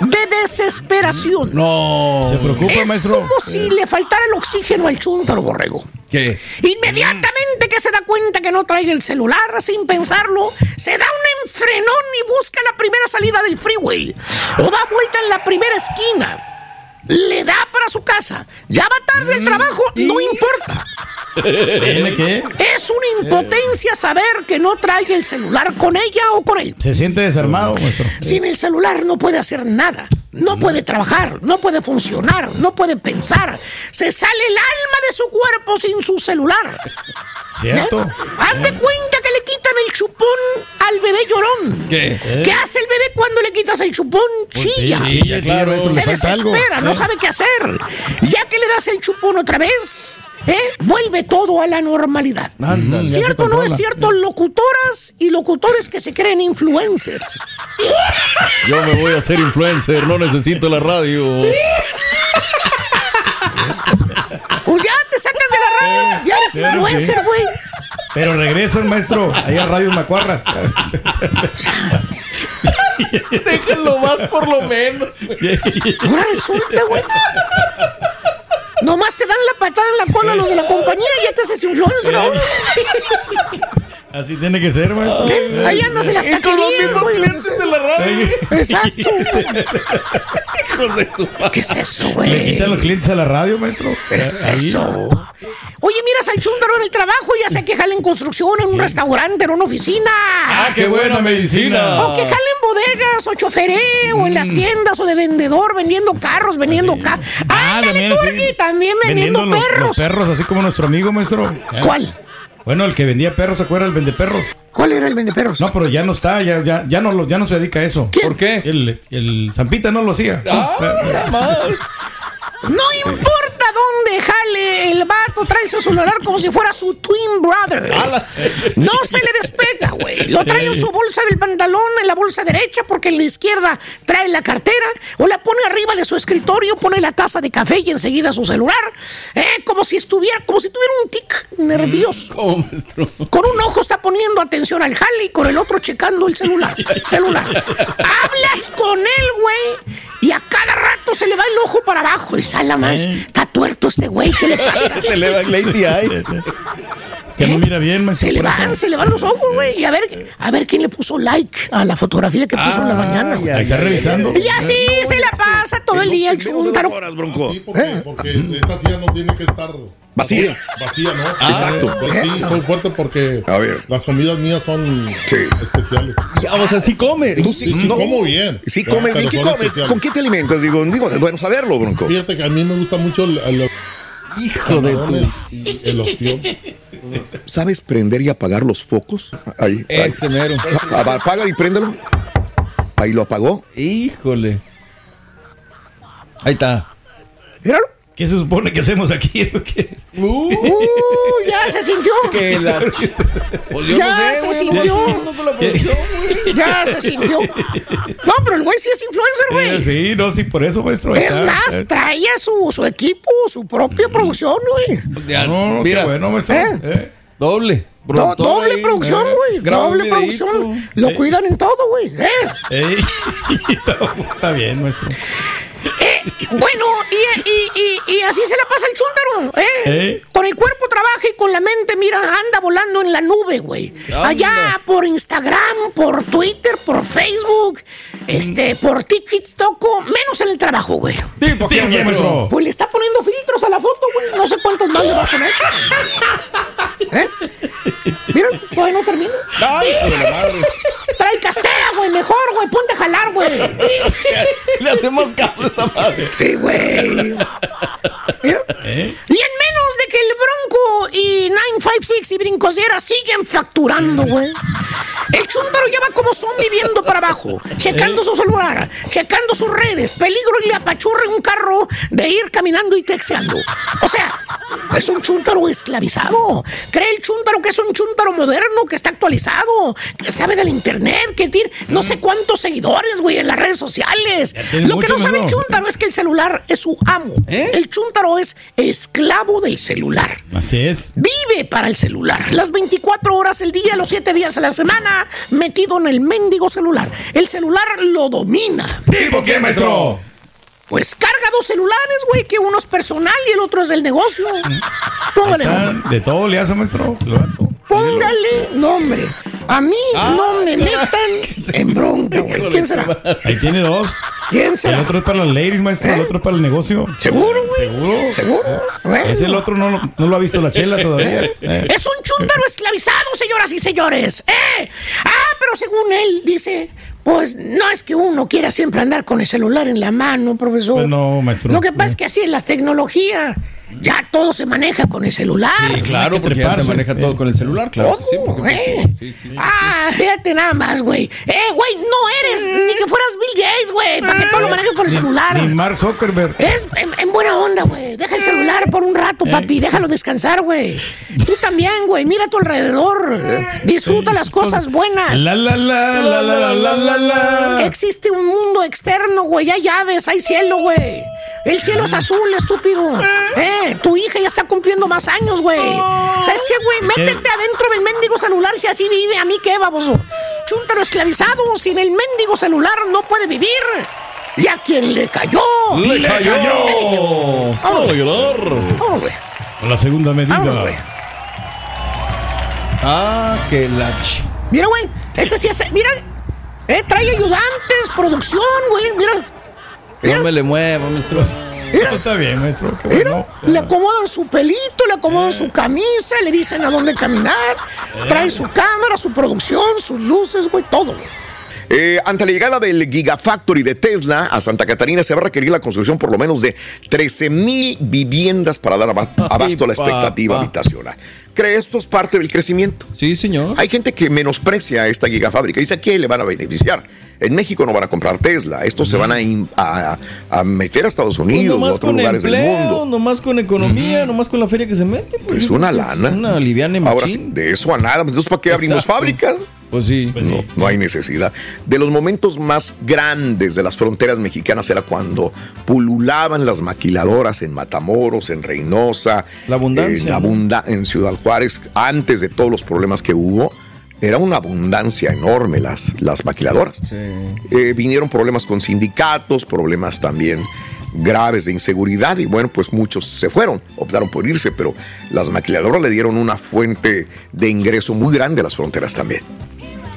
de desesperación. No. ¿Se preocupa, es maestro? como si le faltara el oxígeno al chuntaro borrego. ¿Qué? Inmediatamente que se da cuenta que no trae el celular, sin pensarlo, se da un enfrenón y busca la primera salida del freeway. O da vuelta en la primera esquina. Le da para su casa. Ya va tarde el trabajo, no importa. ¿Tiene qué? Es una impotencia saber que no trae el celular con ella o con él. Se siente desarmado, maestro. Sin el celular no puede hacer nada. No puede trabajar, no puede funcionar, no puede pensar. Se sale el alma de su cuerpo sin su celular. ¿Cierto? ¿Eh? Haz de cuenta que le quitan el chupón al bebé llorón. ¿Qué? ¿Qué hace el bebé cuando le quitas el chupón? Chilla. sí, chilla, claro, Se algo. desespera, no ¿Eh? sabe qué hacer. Ya que le das el chupón otra vez, ¿eh? vuelve todo a la normalidad. ¿Cierto o no es cierto? Locutoras y locutores que se creen influencers. Yo me voy a hacer influencer, no necesito la radio. Pues ya te sacan de la radio. Ya eres claro, influencer, sí. güey. Pero regresan, maestro, ahí a Radios Macuarras. Déjenlo más por lo menos. Ahora resulta, güey. Nomás te dan la patada en la cola los de la compañía y ya te haces influencer (laughs) ahora. Así tiene que ser, maestro. ¿Eh? Ahí andas en las Y con los taquerías, mismos güey. clientes de la radio. Exacto. (laughs) Hijos de tu ¿Qué es eso, ¿Le güey? quitan los clientes a la radio, maestro? ¿Qué es Ahí. eso? Oye, miras al chúndaro en el trabajo, ya sea que jale en construcción, en un restaurante, en una oficina. Ah, qué buena medicina. O que jale en bodegas, o choferé, o en las tiendas, o de vendedor, vendiendo carros, vendiendo ca... Ah, Ándale, también, tú, sí. También vendiendo, los- perros. Los, perros, así como nuestro amigo, maestro. ¿Cuál? Bueno, el que vendía perros, ¿se acuerda? El vendeperros. ¿Cuál era el vendeperros? No, pero ya no está, ya, ya, ya, no, ya no se dedica a eso. ¿Por qué? El, el Zampita no lo hacía. (laughs) No importa dónde jale, el vato trae su celular como si fuera su twin brother. No se le despega, güey. Lo trae en su bolsa del pantalón, en la bolsa derecha, porque en la izquierda trae la cartera, o la pone arriba de su escritorio, pone la taza de café y enseguida su celular. Eh, como si estuviera, como si tuviera un tic nervioso. ¿Cómo, maestro? Con un ojo está poniendo atención al jale y con el otro checando el celular. celular. Hablas con él, güey, y a cada rato se le va el ojo para abajo. Y más. Está este güey, ¿qué le pasa? (laughs) Se le va el lazy eye. Que no mira bien, maestro. Se le van, se le van los ojos, güey. Y a ver, a ver quién le puso like a la fotografía que puso en la mañana. güey. Ahí está revisando. Y así se la pasa todo el día el chuntaro. horas, bronco. Sí, porque, porque esta silla no tiene que estar Vacía. vacía, ¿no? Exacto. Pues sí, soy fuerte porque A ver. las comidas mías son Sí. especiales. Ya, o sea, sí come. Tú Sí, sí, no. como bien. Sí comes, pero ¿y qué comes? especiales. ¿Con qué te alimentas? Digo, digo, es bueno saberlo, bronco. Fíjate que a mí me gusta mucho el, el- Hijo de y el ostión. ¿Sabes prender y apagar los focos? Ahí, ahí. Ese mero. A- Apaga y préndelo. Ahí lo apagó. Híjole. Ahí está. Míralo. ¿Qué se supone que hacemos aquí? (laughs) Uh, ya se sintió. (laughs) Que la... Pues yo Ya no sé, se güey. sintió. nomás viendo con la producción, güey. Ya se sintió. No, pero el güey sí es influencer, güey. Eh, Sí, no, sí, por eso, maestro. Es está. más, Eh, trae a su, su equipo, su propia producción, güey. Ya, No, mira, qué bueno, maestro. ¿Eh? Eh. doble. Do- doble ahí, producción, güey. doble videíto. producción. Lo cuidan en todo, güey. ¿eh? (laughs) Está bien, maestro. Eh, bueno, y, y- y- y así se la pasa el chúntaro, ¿eh? ¿Eh? Con el cuerpo trabaja y con la mente, mira, anda volando en la nube, güey. Allá por Instagram, por Twitter, por Facebook, este, por TikTok, menos en el trabajo, güey. Sí, ¿por qué. Pues le está poniendo filtros a la foto, güey. No sé cuántos más le va a poner. (laughs) ¿Eh? Mira, todavía no termina. Ay, la madre. Trae castea, güey, mejor, güey. Ponte a jalar, güey. Le hacemos caso a esa madre. Sí, güey. Mira. ¿Eh? Y en menos de que el Bronco y 956 y Brincosera siguen facturando, güey. El chúntaro ya va como zombie viendo para abajo, checando su celular, checando sus redes, peligro y le apachurra un carro de ir caminando y texteando. O sea, Es un chúntaro esclavizado. Cree el chúntaro que es un chúntaro moderno, que está actualizado, que sabe del internet, que tiene no sé cuántos seguidores, güey, en las redes sociales. Lo que no sabe el ¿no? chúntaro es que el celular es su amo. El chúntaro es esclavo del celular. Así es. Vive para el celular. Las 24 horas del día, los 7 días a la semana, metido en el mendigo celular. El celular lo domina. ¿Tipo qué, maestro? Pues carga dos celulares, güey, que uno es personal y el otro es del negocio. Póngale nombre. De todo le hace, maestro. Póngale nombre. A mí no me metan (laughs) en bronca, güey. ¿Quién será? Ahí tiene dos. ¿Quién será? El otro es para las ladies, maestro. El otro es para el negocio. ¿Seguro, güey? Seguro. ¿Seguro? Bueno. Es el otro, no, lo- no lo ha visto la chela todavía. Eh. (laughs) Es un chúntaro esclavizado, señoras y señores. ¡Eh! Ah, pero según él, dice, pues no es que uno quiera siempre andar con el celular en la mano, profesor. Pues no, maestro. Lo que pasa es que así es la tecnología. Ya todo se maneja con el celular. Sí, claro, porque ya se maneja todo con el celular, claro. que sí, porque, pues, Eh. sí, sí, sí. Ah, fíjate nada más, güey. Eh, güey, no eres ni que fueras Bill Gates, güey, para que todo lo manejes por el celular. Ni Mark Zuckerberg. Es en, en buena onda, güey. Deja el celular por un rato, papi. Déjalo descansar, güey. Tú también, güey. Mira a tu alrededor. Disfruta las cosas buenas. La la la la la la la la. Existe un mundo externo, güey. Hay llaves, hay cielo, güey. El cielo es azul, estúpido. Eh, tu hija ya está cumpliendo más años, güey. ¿Sabes qué, güey? Métete adentro del mendigo celular si así vive. A mí qué, baboso. Chúntaro esclavizado. Sin el mendigo celular no puede vivir. Y a quien le cayó. ¡Le cayó! Vámonos, güey. llorar! Vámonos, güey. Con la segunda medida. Güey. Ah, que la ch... Mira, güey. Este sí es. Mira. Eh, trae ayudantes, producción, güey. Mira. No me le mueva, maestro. Está bien, maestro. bueno. le acomodan su pelito, le acomodan su camisa, le dicen a dónde caminar, trae su cámara, su producción, sus luces, güey, todo, güey. Eh, ante la llegada del Gigafactory de Tesla a Santa Catarina, se va a requerir la construcción por lo menos de 13 mil viviendas para dar aba- abasto a la expectativa habitacional. ¿Cree esto es parte del crecimiento? Sí, señor. Hay gente que menosprecia esta gigafábrica. Dice, ¿a quién le van a beneficiar? En México no van a comprar Tesla. Estos se van a, in- a- a meter a Estados Pues Unidos o a otros con lugares del empleo, mundo. nomás con economía, nomás con la feria que se mete. pues, Es una pues, lana. Una liviana Ahora sí, de eso a nada. Entonces, ¿para qué abrimos fábricas? Pues sí. No, no hay necesidad. De los momentos más grandes de las fronteras mexicanas era cuando pululaban las maquiladoras en Matamoros, en Reynosa, La abundancia, en, en Ciudad Juárez, antes de todos los problemas que hubo. Era una abundancia enorme las, las maquiladoras. Eh, vinieron problemas con sindicatos, problemas también graves de inseguridad y bueno, pues muchos se fueron, optaron por irse, pero las maquiladoras le dieron una fuente de ingreso muy grande a las fronteras también.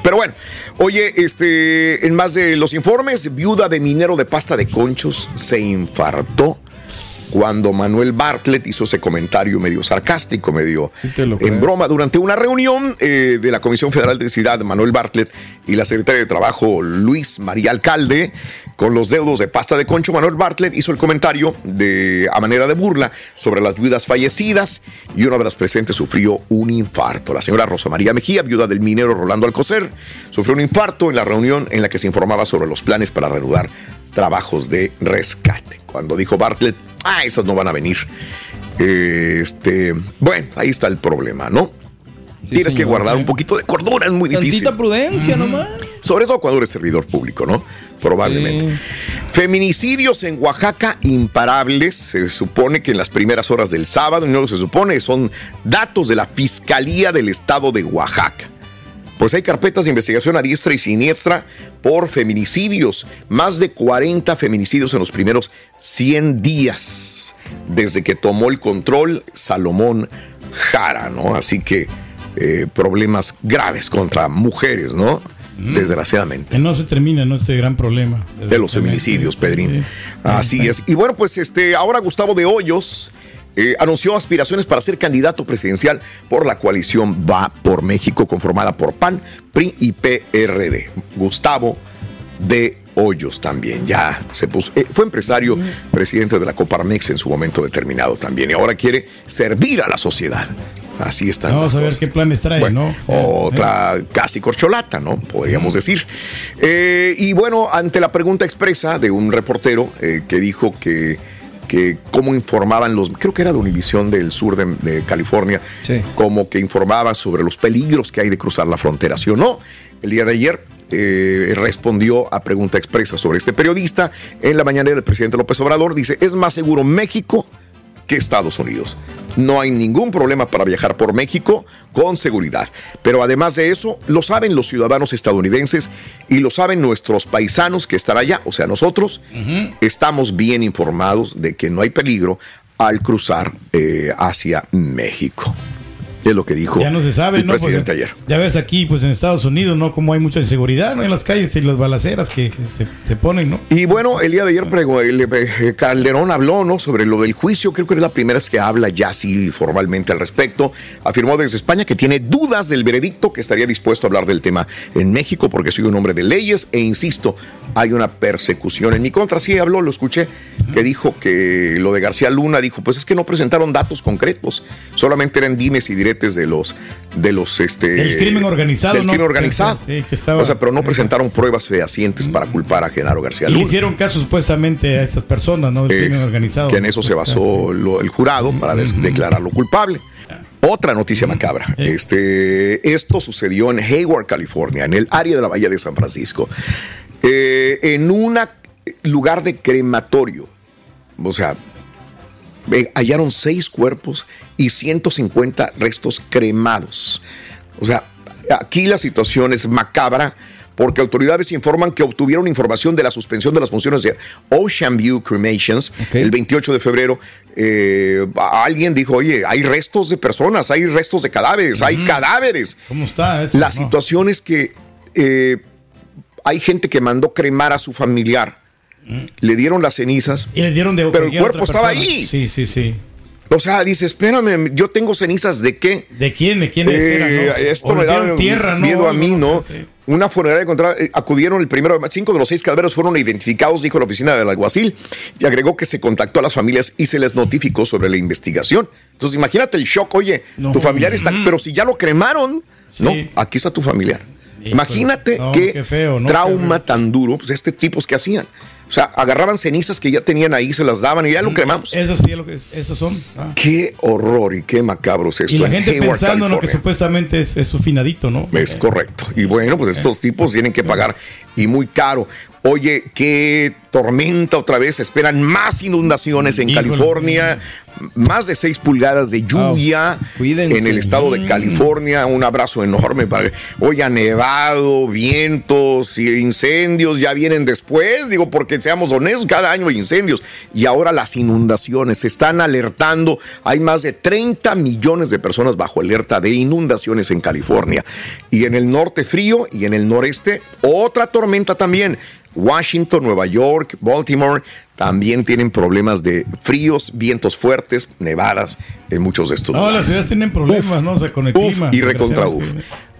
Pero bueno, oye, este, en más de los informes, viuda de minero de pasta de conchos se infartó cuando Manuel Bartlett hizo ese comentario medio sarcástico, medio en broma, durante una reunión eh, de la Comisión Federal de Electricidad, Manuel Bartlett y la secretaria de Trabajo, Luis María Alcalde, con los deudos de pasta de concho, Manuel Bartlett hizo el comentario de, a manera de burla sobre las viudas fallecidas y una de las presentes sufrió un infarto. La señora Rosa María Mejía, viuda del minero Rolando Alcocer, sufrió un infarto en la reunión en la que se informaba sobre los planes para reanudar trabajos de rescate. Cuando dijo Bartlett, ah, esas no van a venir. Este, bueno, ahí está el problema, ¿no? Tienes que guardar un poquito de cordura, es muy difícil. Tantita prudencia nomás. Sobre todo cuando eres servidor público, ¿no? Probablemente. Feminicidios en Oaxaca imparables. Se supone que en las primeras horas del sábado, no se supone, son datos de la Fiscalía del Estado de Oaxaca. Pues hay carpetas de investigación a diestra y siniestra por feminicidios. Más de 40 feminicidios en los primeros 100 días desde que tomó el control Salomón Jara, ¿no? Así que eh, problemas graves contra mujeres, ¿no? Desgraciadamente. Que no se termina, ¿no? Este gran problema. De los feminicidios, Pedrín. Así es. Y bueno, pues este, ahora Gustavo de Hoyos eh, anunció aspiraciones para ser candidato presidencial por la coalición Va por México, conformada por PAN, PRI y PRD. Gustavo de Hoyos también ya se puso. eh, fue empresario, presidente de la Coparmex en su momento determinado también. Y ahora quiere servir a la sociedad. Así está. Vamos a ver qué planes trae, ¿no? Otra casi corcholata, ¿no? Podríamos decir. Eh, y bueno, ante la pregunta expresa de un reportero eh, que dijo que que cómo informaban los, creo que era de Univisión del sur de, de California, como que informaba sobre los peligros que hay de cruzar la frontera, ¿sí o no? El día de ayer eh, respondió a pregunta expresa sobre este periodista. En la mañana el presidente López Obrador dice, es más seguro México que Estados Unidos. No hay ningún problema para viajar por México con seguridad. Pero además de eso, lo saben los ciudadanos estadounidenses y lo saben nuestros paisanos que están allá, o sea, nosotros estamos bien informados de que no hay peligro al cruzar eh, hacia México. Es lo que dijo Ya no se sabe, el ¿no? presidente Porque ayer. Ya ves aquí, pues en Estados Unidos, ¿no? Como hay mucha inseguridad, ¿no? En las calles y las balaceras que se, se ponen, ¿no? Y bueno, el día de ayer el, eh, Calderón habló ¿no? sobre lo del juicio. Creo que es la primera vez que habla ya así formalmente al respecto. Afirmó desde España que tiene dudas del veredicto, que estaría dispuesto a hablar del tema en México porque soy un hombre de leyes e insisto, hay una persecución en mi contra. Sí habló, lo escuché, que dijo que lo de García Luna dijo, pues es que no presentaron datos concretos, solamente eran dimes y de los de los este Del crimen organizado, del ¿no? crimen organizado. Sí, que estaba- o sea, pero no presentaron pruebas fehacientes para culpar a Genaro García Y le Luna. hicieron caso supuestamente a estas personas, ¿no? Del crimen Eh, organizado. Que en eso se basó lo- el jurado para declararlo culpable. Otra noticia macabra. Este, esto sucedió en Hayward, California, en el área de la Bahía de San Francisco. Eh, en un lugar de crematorio. O sea, eh, hallaron seis cuerpos y 150 restos cremados. O sea, aquí la situación es macabra porque autoridades informan que obtuvieron información de la suspensión de las funciones de Ocean View Cremations el 28 de febrero. eh, alguien dijo, oye, hay restos de personas, hay restos de cadáveres, hay cadáveres. ¿Cómo está eso? La No. situación es que eh, hay gente que mandó cremar a su familiar. Le dieron las cenizas. Y les dieron de Pero el cuerpo estaba ahí. Sí, sí, sí. O sea, dice, espérame, yo tengo cenizas de qué? ¿De quién? ¿De quién Eh, eran, no? Esto O me le da tierra, ¿no? miedo a Algo, mí, no ¿no? sé, sí. Una funeraria encontrada, eh, acudieron el primero, cinco de los seis cadáveres fueron identificados, dijo la oficina del alguacil, y agregó que se contactó a las familias y se les notificó sobre la investigación. Entonces, imagínate el shock, oye, No. tu familiar está, Mm. pero si ya lo cremaron, Sí. no, aquí está tu familiar. Imagínate No, qué, qué feo, ¿no? trauma tan duro, pues este tipos que hacían. O sea, agarraban cenizas que ya tenían ahí, se las daban y ya lo cremamos. Eso sí, es lo que, esos son. ah. Qué horror y qué macabro es esto. Y la en gente Hayward, pensando en lo que supuestamente es, es su finadito, ¿no? Es correcto. Y bueno, pues estos tipos tienen que pagar y muy caro. Oye, qué tormenta otra vez. Esperan más inundaciones en Híjole. California. Más de 6 pulgadas de lluvia en el estado de Mm. California. Un abrazo enorme para. Oye, ha nevado, vientos y incendios ya vienen después. Digo, porque seamos honestos, cada año hay incendios. Y ahora las inundaciones se están alertando. Hay más de 30 millones de personas bajo alerta de inundaciones en California. Y en el norte frío y en el noreste otra tormenta también. Washington, Nueva York, Baltimore también tienen problemas de fríos, vientos fuertes, nevadas en muchos de estos No, las lugares. ciudades tienen problemas, ¿no? O sea, con el Uf, clima. y recontra uf.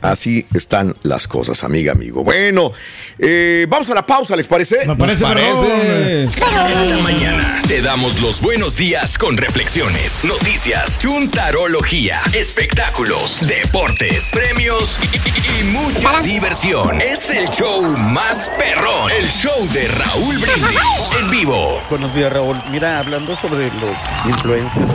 Así están las cosas, amiga, amigo. Bueno, eh, vamos a la pausa, ¿les parece? Me parece, Parece. Cada mañana te damos los buenos días con reflexiones, noticias, chuntarología, espectáculos, deportes, premios y, y- y mucha diversión. Es el show más perrón, el show de Raúl Brindis en vivo. Buenos días, Raúl. Mira, hablando sobre los influencers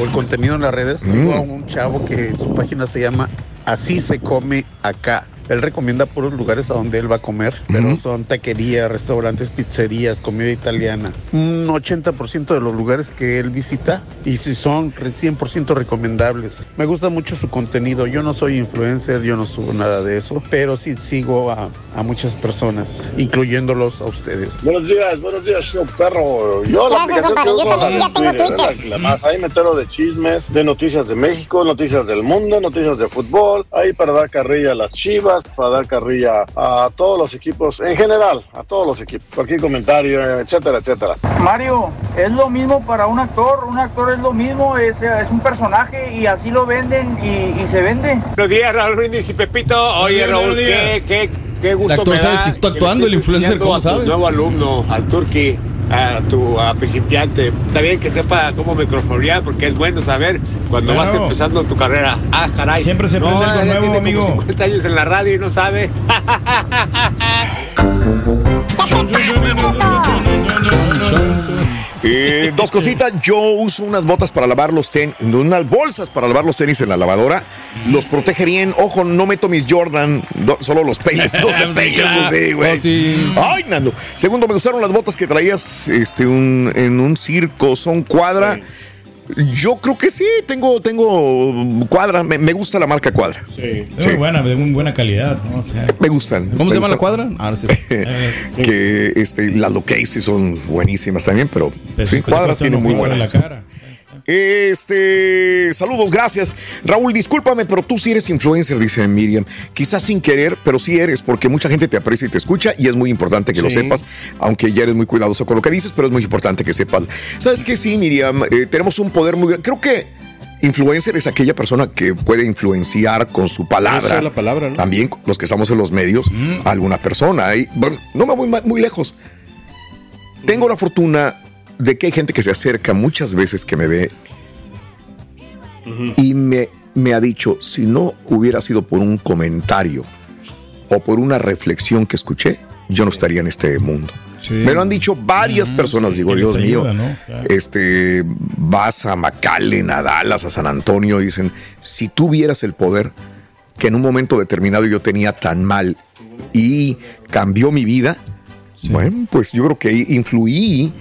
o el contenido en las redes, sigo a un chavo que su página se llama Así se come acá. Él recomienda puros lugares a donde él va a comer, pero son taquerías, restaurantes, pizzerías, comida italiana. Un 80% de los lugares que él visita y si son re- 100% recomendables. Me gusta mucho su contenido. Yo no soy influencer, yo no subo nada de eso, pero sí sigo a, a muchas personas, incluyéndolos a ustedes. Buenos días, buenos días, show perro. Yo la Gracias, aplicación compadre. que Yo uso también es ya tengo Twitter, Twitter. la- la más. Ahí me entero de chismes, de noticias de México, noticias del mundo, noticias de fútbol. Ahí para dar carrilla a las chivas, para dar carrilla a todos los equipos, en general, a todos los equipos. Cualquier comentario, etcétera, etcétera. Mario, es lo mismo para un actor, un actor es lo mismo, es, es un personaje y así lo venden y, y se vende. Buenos días, Raúl Brindis y Pepito. Oye, Raúl, qué, qué, qué gusto El actor me sabes da que está actuando, el influencer, ¿cómo sabes? nuevo alumno, al Turqui, a tu a principiante. Está bien que sepa cómo microfonear porque es bueno saber cuando vas Claro. empezando tu carrera. Ah, caray. Siempre se aprende algo ya nuevo, tiene como amigo. 50 años en la radio y no sabe. (laughs) (laughs) Eh, (laughs) dos cositas. Yo uso unas botas para lavar los tenis, unas bolsas para lavar los tenis en la lavadora. Los protege bien. Ojo, no meto mis Jordan, do- solo los peines. No te pegues, no sé, güey. Oh, sí. Ay, Nando. Segundo, me gustaron las botas que traías este, un- en un circo. Son cuadra. Yo creo que sí, tengo, tengo cuadra. Me, me gusta la marca cuadra. Es muy buena, de muy buena calidad, ¿no? O sea, Me gustan. ¿Cómo me se llama la cuadra? Ah, no sé. (laughs) que este, las locations son buenísimas también, pero, Pero sí, sí, cuadra tiene muy buena. en la cara. Este, saludos, gracias. Raúl, discúlpame, pero tú sí eres influencer, dice Miriam. Quizás sin querer, pero sí eres, porque mucha gente te aprecia y te escucha y es muy importante que lo sepas, aunque ya eres muy cuidadoso con lo que dices, pero es muy importante que sepas. ¿Sabes qué? Sí, Miriam, eh, tenemos un poder muy grande. Creo que influencer es aquella persona que puede influenciar con su palabra. Es la palabra, ¿no? También los que estamos en los medios, a alguna persona. Y, bueno, no me voy muy lejos. Tengo la fortuna de que hay gente que se acerca muchas veces que me ve y me, me ha dicho, si no hubiera sido por un comentario o por una reflexión que escuché, yo no estaría en este mundo. Me lo han dicho varias personas, digo, Dios mío. ayuda, ¿no? O sea. Este, vas a McAllen, a Dallas, a San Antonio, y dicen, si tú vieras el poder que en un momento determinado yo tenía tan mal y cambió mi vida, bueno, pues yo creo que influí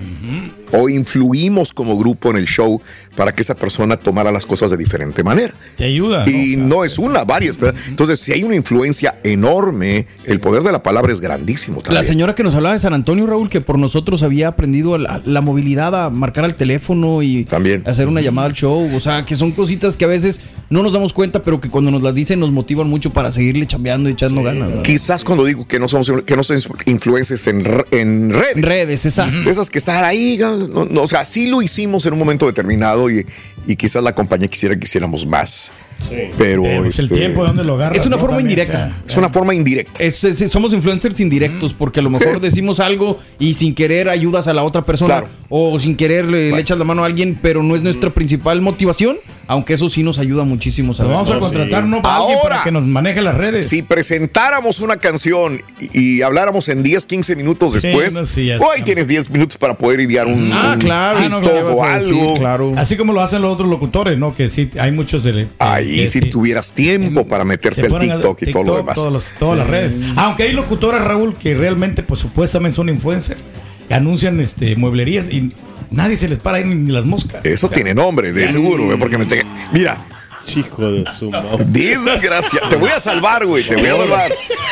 o influimos como grupo en el show para que esa persona tomara las cosas de diferente manera. Te ayuda. Y no es una, varias. ¿verdad? Entonces, si hay una influencia enorme, el poder de la palabra es grandísimo La también. señora que nos hablaba de San Antonio, Raúl, que por nosotros había aprendido la, la movilidad a marcar al teléfono y hacer una llamada al show. O sea, que son cositas que a veces no nos damos cuenta, pero que cuando nos las dicen nos motivan mucho para seguirle chambeando y echando ganas. ¿verdad? Quizás cuando digo que no somos que no somos influencers en, en redes. Redes, esa. De esas que están ahí. no, no, o sea, sí lo hicimos en un momento determinado y, y quizás la compañía quisiera que hiciéramos más. Pero, Pero es el este, tiempo de donde lo agarras. Es una ¿no? forma También, indirecta. o sea, Es una forma indirecta. Es- es- somos influencers indirectos porque a lo mejor decimos algo y sin querer ayudas a la otra persona Claro. o sin querer le, le echas la mano a alguien, pero no es nuestra principal motivación, aunque eso sí nos ayuda muchísimo. Saber. vamos a contratar, ¿no? Para alguien para que nos maneje las redes. Si presentáramos una canción y, y habláramos en 10, 15 minutos Sí, después, no, sí, ya hoy tienes 10 minutos para poder idear un, Ah, un claro. TikTok Ah, no, ¿qué o vas a decir? algo. Claro. Así como lo hacen los otros locutores, ¿no? Que sí, hay muchos de... Ahí que si sí. tuvieras tiempo para meterte a- TikTok y todo lo demás. todos los- todas las redes. Aunque hay locutores, Raúl, que realmente, pues supuestamente son influencers, que anuncian este, mueblerías y nadie se les para ahí ni las moscas. Eso tiene nombre, de seguro, güey, porque me te- Mira, Hijo de su madre. desgracia. Te voy a salvar, güey, te voy a salvar.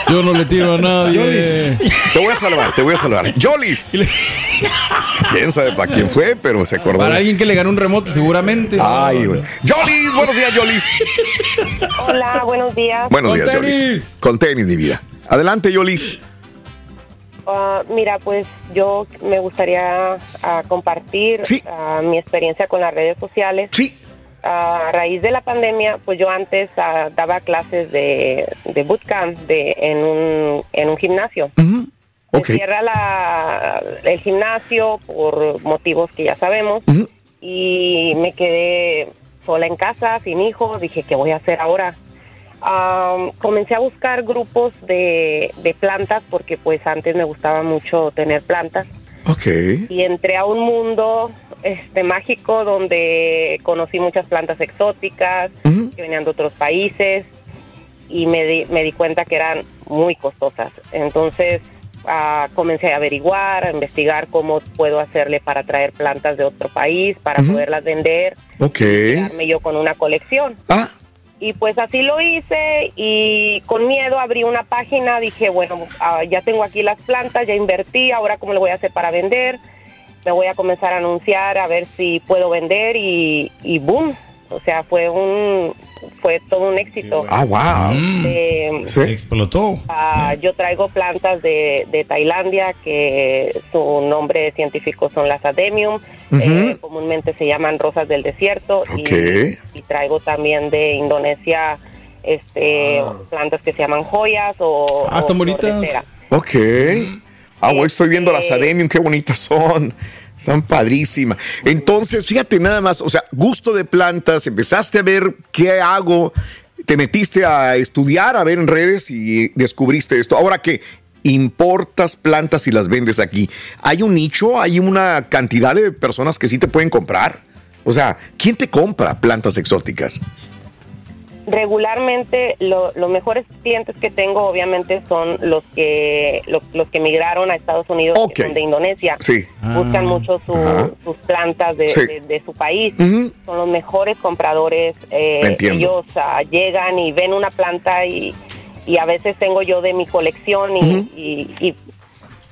Yo no le tiro a nadie. Te voy a salvar, te voy a salvar. Yolis. Quién sabe para quién fue, pero se acordó. Para alguien que le ganó un remoto, seguramente. Ay, güey. Yolis, buenos días, Yolis. Hola, buenos días. Buenos Con días, tenis. Yolis. Con tenis, mi vida. Adelante, Yolis. Ah, mira, pues yo me gustaría ah, compartir ah, mi experiencia con las redes sociales. Sí. A raíz de la pandemia, pues yo antes ah, daba clases de, de bootcamp de, en, un, en un gimnasio. Se cierra la, el gimnasio por motivos que ya sabemos y me quedé sola en casa, sin hijos. Dije, ¿qué voy a hacer ahora? Am, comencé a buscar grupos de, de plantas porque pues antes me gustaba mucho tener plantas Ok. y entré a un mundo este mágico donde conocí muchas plantas exóticas que venían de otros países y me di, me di cuenta que eran muy costosas. Entonces ah, comencé a averiguar, a investigar cómo puedo hacerle para traer plantas de otro país, para poderlas vender, Ok. quedarme yo con una colección. Ah. Y pues así lo hice y con miedo abrí una página, dije, bueno, ah, ya tengo aquí las plantas, ya invertí, ahora cómo le voy a hacer para vender. Me voy a comenzar a anunciar a ver si puedo vender y, y boom. O sea, fue un fue todo un éxito. Ah, wow. Eh, Explotó. Ah, yo traigo plantas de, de Tailandia que su nombre científico son las ademium. Eh, comúnmente se llaman rosas del desierto. y- Ok. Y, traigo también de Indonesia este plantas que se llaman joyas o, Ah, están bonitas. Ok. Ah, güey, estoy viendo las Ademium, qué bonitas son. Son padrísimas. Entonces, fíjate nada más, o sea, gusto de plantas, empezaste a ver qué hago, te metiste a estudiar, a ver en redes y descubriste esto. Ahora que importas plantas y las vendes aquí. ¿Hay un nicho? ¿Hay una cantidad de personas que sí te pueden comprar? O sea, ¿quién te compra plantas exóticas? Regularmente lo- los mejores clientes que tengo obviamente son los que lo- los que migraron a Estados Unidos que son de Indonesia Sí. buscan mucho su- Ajá. sus plantas de, Sí. de- de su país son los mejores compradores eh, Entiendo. ellos ah, llegan y ven una planta y, y a veces tengo yo de mi colección y, y- y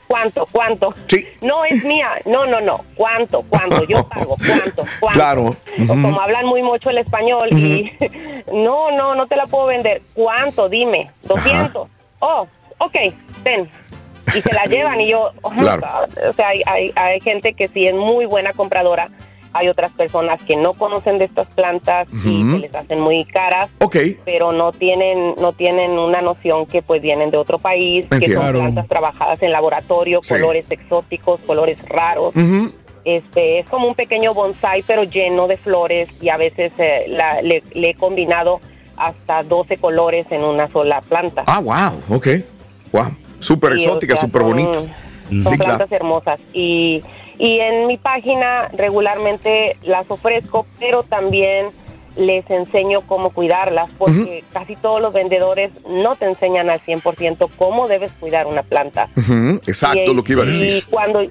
cuánto cuánto no es mía no no no cuánto cuánto yo (laughs) pago cuánto cuánto Claro. o como hablan muy mucho el español y (laughs) no, no, no te la puedo vender. ¿Cuánto? Dime. 200. Oh, ok, ten. Y se la (laughs) llevan y yo, oh Claro. O sea, hay, hay, hay gente que sí es muy buena compradora. Hay otras personas que no conocen de estas plantas y Ujú. se les hacen muy caras, Ok. pero no tienen no tienen una noción que pues vienen de otro país, que son Claro. plantas trabajadas en laboratorio, Sí. colores exóticos, colores raros. Este, es como un pequeño bonsai, pero lleno de flores y a veces eh, la- le, le he combinado hasta 12 colores en una sola planta. Ah, wow, ok. Wow. Súper Sí, o exóticas, sea, súper son- bonitas. Son Sí, plantas claro. hermosas. Y, y en mi página regularmente las ofrezco, pero también les enseño cómo cuidarlas, porque casi todos los vendedores no te enseñan al 100% cómo debes cuidar una planta. Exacto, Y- lo que iba a Y decir. cuando,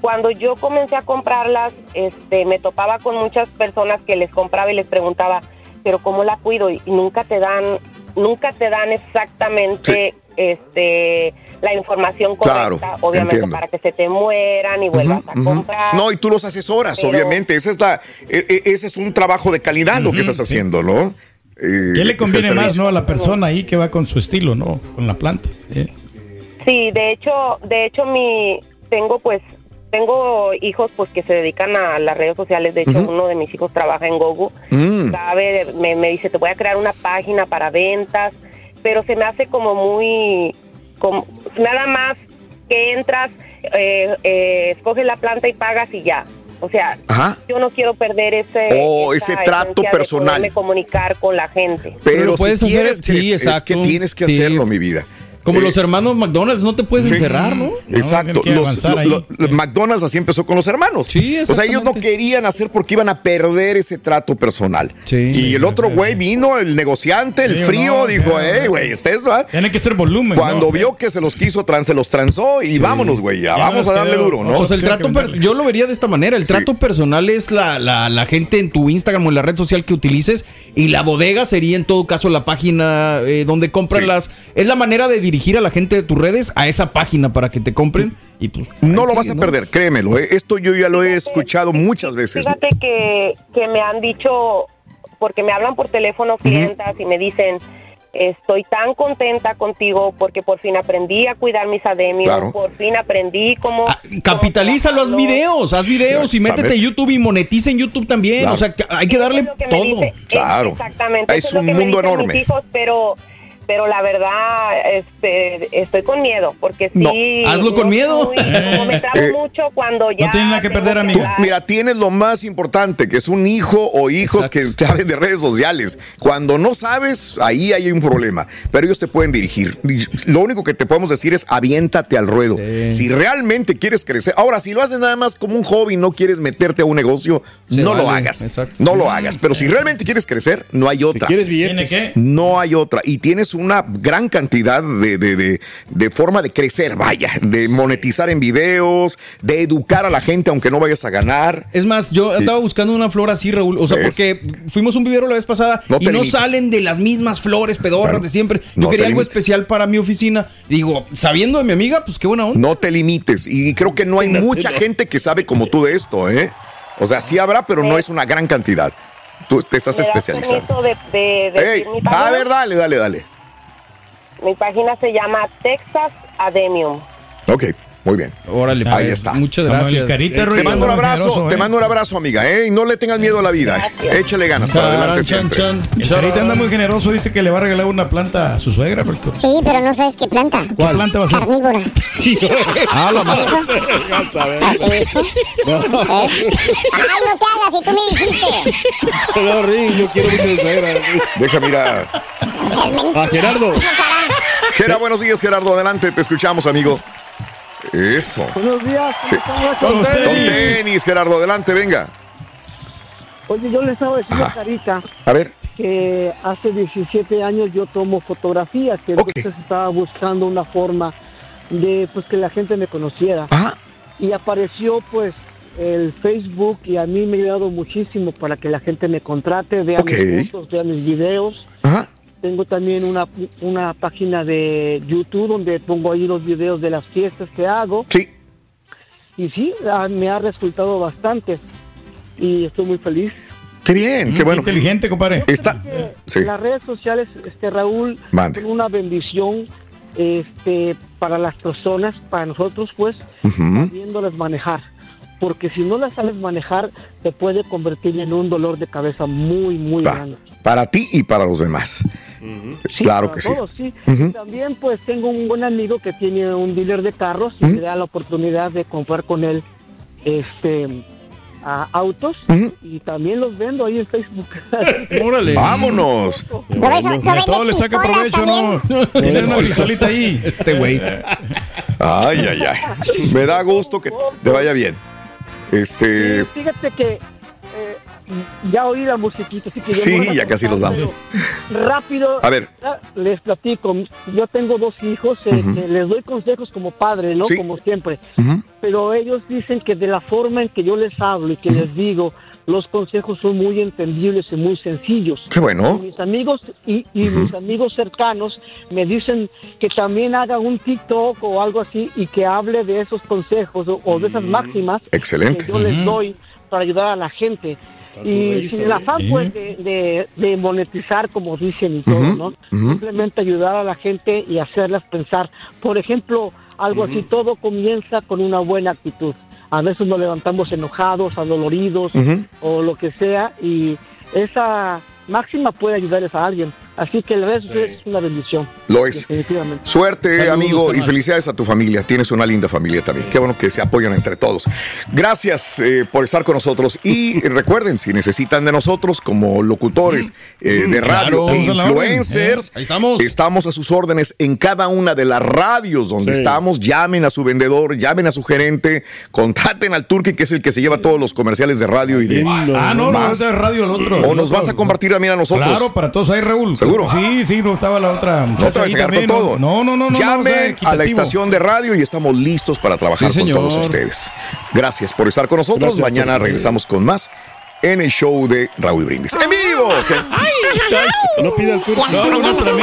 cuando yo comencé a comprarlas, este, me topaba con muchas personas que les compraba y les preguntaba, pero ¿cómo la cuido? Y nunca te dan, nunca te dan exactamente este, la información Claro, correcta, obviamente entiendo. para que se te mueran y vuelvas a comprar. No, y tú los asesoras, Pero- obviamente. Ese es, la, e- e- ese es un trabajo de calidad lo que estás haciendo, ¿no? Eh, ¿Qué le conviene más, no? A la persona ahí que va con su estilo, ¿no? Con la planta. ¿eh? Sí, de hecho, de hecho mi tengo pues tengo hijos pues que se dedican a las redes sociales. De hecho, uno de mis hijos trabaja en Gogu. Mm. Sabe, me, me dice, te voy a crear una página para ventas, pero se me hace como muy, como, nada más que entras, eh, eh, escoges la planta y pagas y ya. O sea, Ajá. yo no quiero perder ese, Oh, ese trato de personal. poderme comunicar con la gente. Pero, lo puedes si hacer, quieres sí, exacto. Es que tienes que Sí. hacerlo, mi vida. Como Eh, los hermanos McDonald's, no te puedes Sí. encerrar, ¿no? Exacto. Los- lo- lo- McDonald's así empezó con los hermanos. Sí, O sea, ellos no querían hacer porque iban a perder ese trato personal. y el otro güey vino, el negociante, el Sí, frío, no, dijo, hey, güey, ustedes, ¿verdad? Tiene que ser volumen. Cuando ¿no? O sea, vio que se los quiso, tran, se los transó y vámonos, güey, ya, vamos a darle duro, ¿no? O sea, el trato, per- yo lo vería de esta manera. El trato personal es la, la, la gente en tu Instagram o en la red social que utilices y la bodega sería en todo caso la página eh, donde compran Sí. las... Es la manera de dirigir a la gente de tus redes a esa página para que te compren y pues... No lo vas a ¿no? perder, créemelo. eh. Esto yo ya lo he escuchado muchas veces. Fíjate que, que me han dicho, porque me hablan por teléfono clientas y me dicen, estoy tan contenta contigo porque por fin aprendí a cuidar mis ademios, Claro. por fin aprendí cómo... Capitalízalo, haz videos, haz videos y métete Exactamente. YouTube y monetiza en YouTube también. Claro. O sea, que hay que darle que todo. dice. Claro. Exactamente. Es eso un lo que me mundo dicen enorme. Mis hijos, pero, pero la verdad, este, estoy con miedo porque sí. No, hazlo con no miedo. soy- (laughs) como me Eh, mucho cuando ya. tengo Tú, hablar. mira, tienes lo más importante, que es un hijo o hijos que (laughs) te hablen de redes sociales. Cuando no sabes, ahí hay un problema. Pero ellos te pueden dirigir. Lo único que te podemos decir es aviéntate al ruedo. Si realmente quieres crecer. Ahora, si lo haces nada más como un hobby, no quieres meterte a un negocio, Se no lo hagas. exacto. No lo hagas. Pero si realmente quieres crecer, no hay otra. quieres billetes. ¿Tiene qué? No hay otra. Y tienes una gran cantidad de, de- de- de forma de crecer, vaya, de monetizar en videos, de educar a la gente aunque no vayas a ganar. Es más, yo andaba buscando una flor así, Raúl. O sea, ¿Ves? porque fuimos a un vivero la vez pasada No y no limites. salen de las mismas flores pedorras de siempre. Yo no quería algo limites. especial para mi oficina. Digo, sabiendo de mi amiga, pues qué buena onda. No te limites. Y creo que no hay mucha gente que sabe como tú de esto, ¿eh? O sea, sí habrá, pero no es una gran cantidad. Tú te estás ¿Me das especializando. de, de página? a ver, dale, dale, dale. Mi página se llama Texas Ademium. Ok, muy bien. Órale, Ahí pues, está. Muchas gracias. Carita Te mando un abrazo, generoso, te ¿eh? mando un abrazo, amiga, ¿eh? Y no le tengas miedo a la vida. Échale ganas para adelante Chan, siempre. chan, El Carita anda muy generoso, dice que le va a regalar una planta a su suegra. Porque... Sí, pero no sabes qué planta. ¿Qué planta va a ser? Carnívora. Ah, la madre. Ay, no te hagas, si tú me dijiste. (laughs) No, Ring, yo quiero de suegra. Deja, mira. A Gerardo. Gerardo, buenos días, Gerardo. Adelante, te escuchamos, amigo. Eso. Buenos días. Sí. Con tenis, Gerardo. Adelante, venga. Oye, yo le estaba diciendo a Carita A ver. que hace 17 años yo tomo fotografías, que entonces estaba buscando una forma de pues que la gente me conociera. Y apareció pues el Facebook y a mí me ha ayudado muchísimo para que la gente me contrate, vea mis fotos, vea mis videos. Tengo también una, una página de YouTube donde pongo ahí los videos de las fiestas que hago. Sí. Y sí, ah, me ha resultado bastante y estoy muy feliz. Qué bien, qué bueno. inteligente, compadre. Está. Sí. Las redes sociales, este Raúl, Mande. son una bendición este, para las personas, para nosotros, pues, sabiéndolas manejar. Porque si no las sabes manejar, te puede convertir en un dolor de cabeza muy, muy Va. grande. Para ti y para los demás. Sí, claro que sí. todos, sí. Ujú. Y También, pues, tengo un buen amigo que tiene un dealer de carros y me da la oportunidad de comprar con él este a autos y también los vendo ahí en Facebook. (laughs) Órale. Vámonos. A todo le saca provecho, ¿no? Tiene (laughs) una pistolita ahí. Este güey. Ay, ay, ay. Me da gusto que te vaya bien. Este. Fíjate que eh, ya oí la musiquita, así que yo Sí, ya casi nos vamos. Rápido. A ver. Les platico. Yo tengo dos hijos. eh, les doy consejos como padre, ¿no? Sí. Como siempre. Pero ellos dicen que de la forma en que yo les hablo y que les digo, los consejos son muy entendibles y muy sencillos. Qué bueno. Y mis amigos y, y mis amigos cercanos me dicen que también haga un TikTok o algo así y que hable de esos consejos o, o de esas máximas Excelente. que yo les doy para ayudar a la gente. Y sin el afán, pues, de, de- de monetizar, como dicen y todo, ¿no? Simplemente ayudar a la gente y hacerlas pensar. Por ejemplo, algo así, todo comienza con una buena actitud. A veces nos levantamos enojados, adoloridos o lo que sea, y esa máxima puede ayudarles a alguien. Así que el resto es una bendición. Lo es. Definitivamente. Suerte, Saludos, amigo, y felicidades a tu familia. Tienes una linda familia también. Qué bueno que se apoyan entre todos. Gracias eh, por estar con nosotros. Y (laughs) recuerden, si necesitan de nosotros como locutores eh, de radio Claro, e influencers, ¿eh? Ahí estamos. estamos a sus órdenes en cada una de las radios donde Sí. estamos. Llamen a su vendedor, llamen a su gerente, contraten al Turqui, que es el que se lleva todos los comerciales de radio y de. Ah, no, no, es de radio el otro. O nos vas a compartir también a nosotros. Claro, para todos ahí, Raúl. ¿Seguro? Sí, sí, no estaba la otra No te vas a con todo. No, no, no, no. No, o sea, a la estación de radio y estamos listos para trabajar Sí, con señor. todos ustedes. Gracias por estar con nosotros. Gracias, Mañana regresamos con más en el show de Raúl Brindis. ¡En vivo! No pida el turco. No, no, para mí.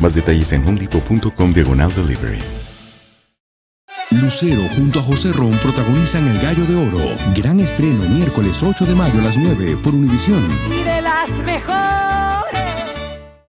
Más detalles en homedepot.com diagonal delivery. Lucero junto a José Ron protagonizan El Gallo de Oro. Gran estreno miércoles 8 de mayo a las 9 por Univisión. Y de las mejores.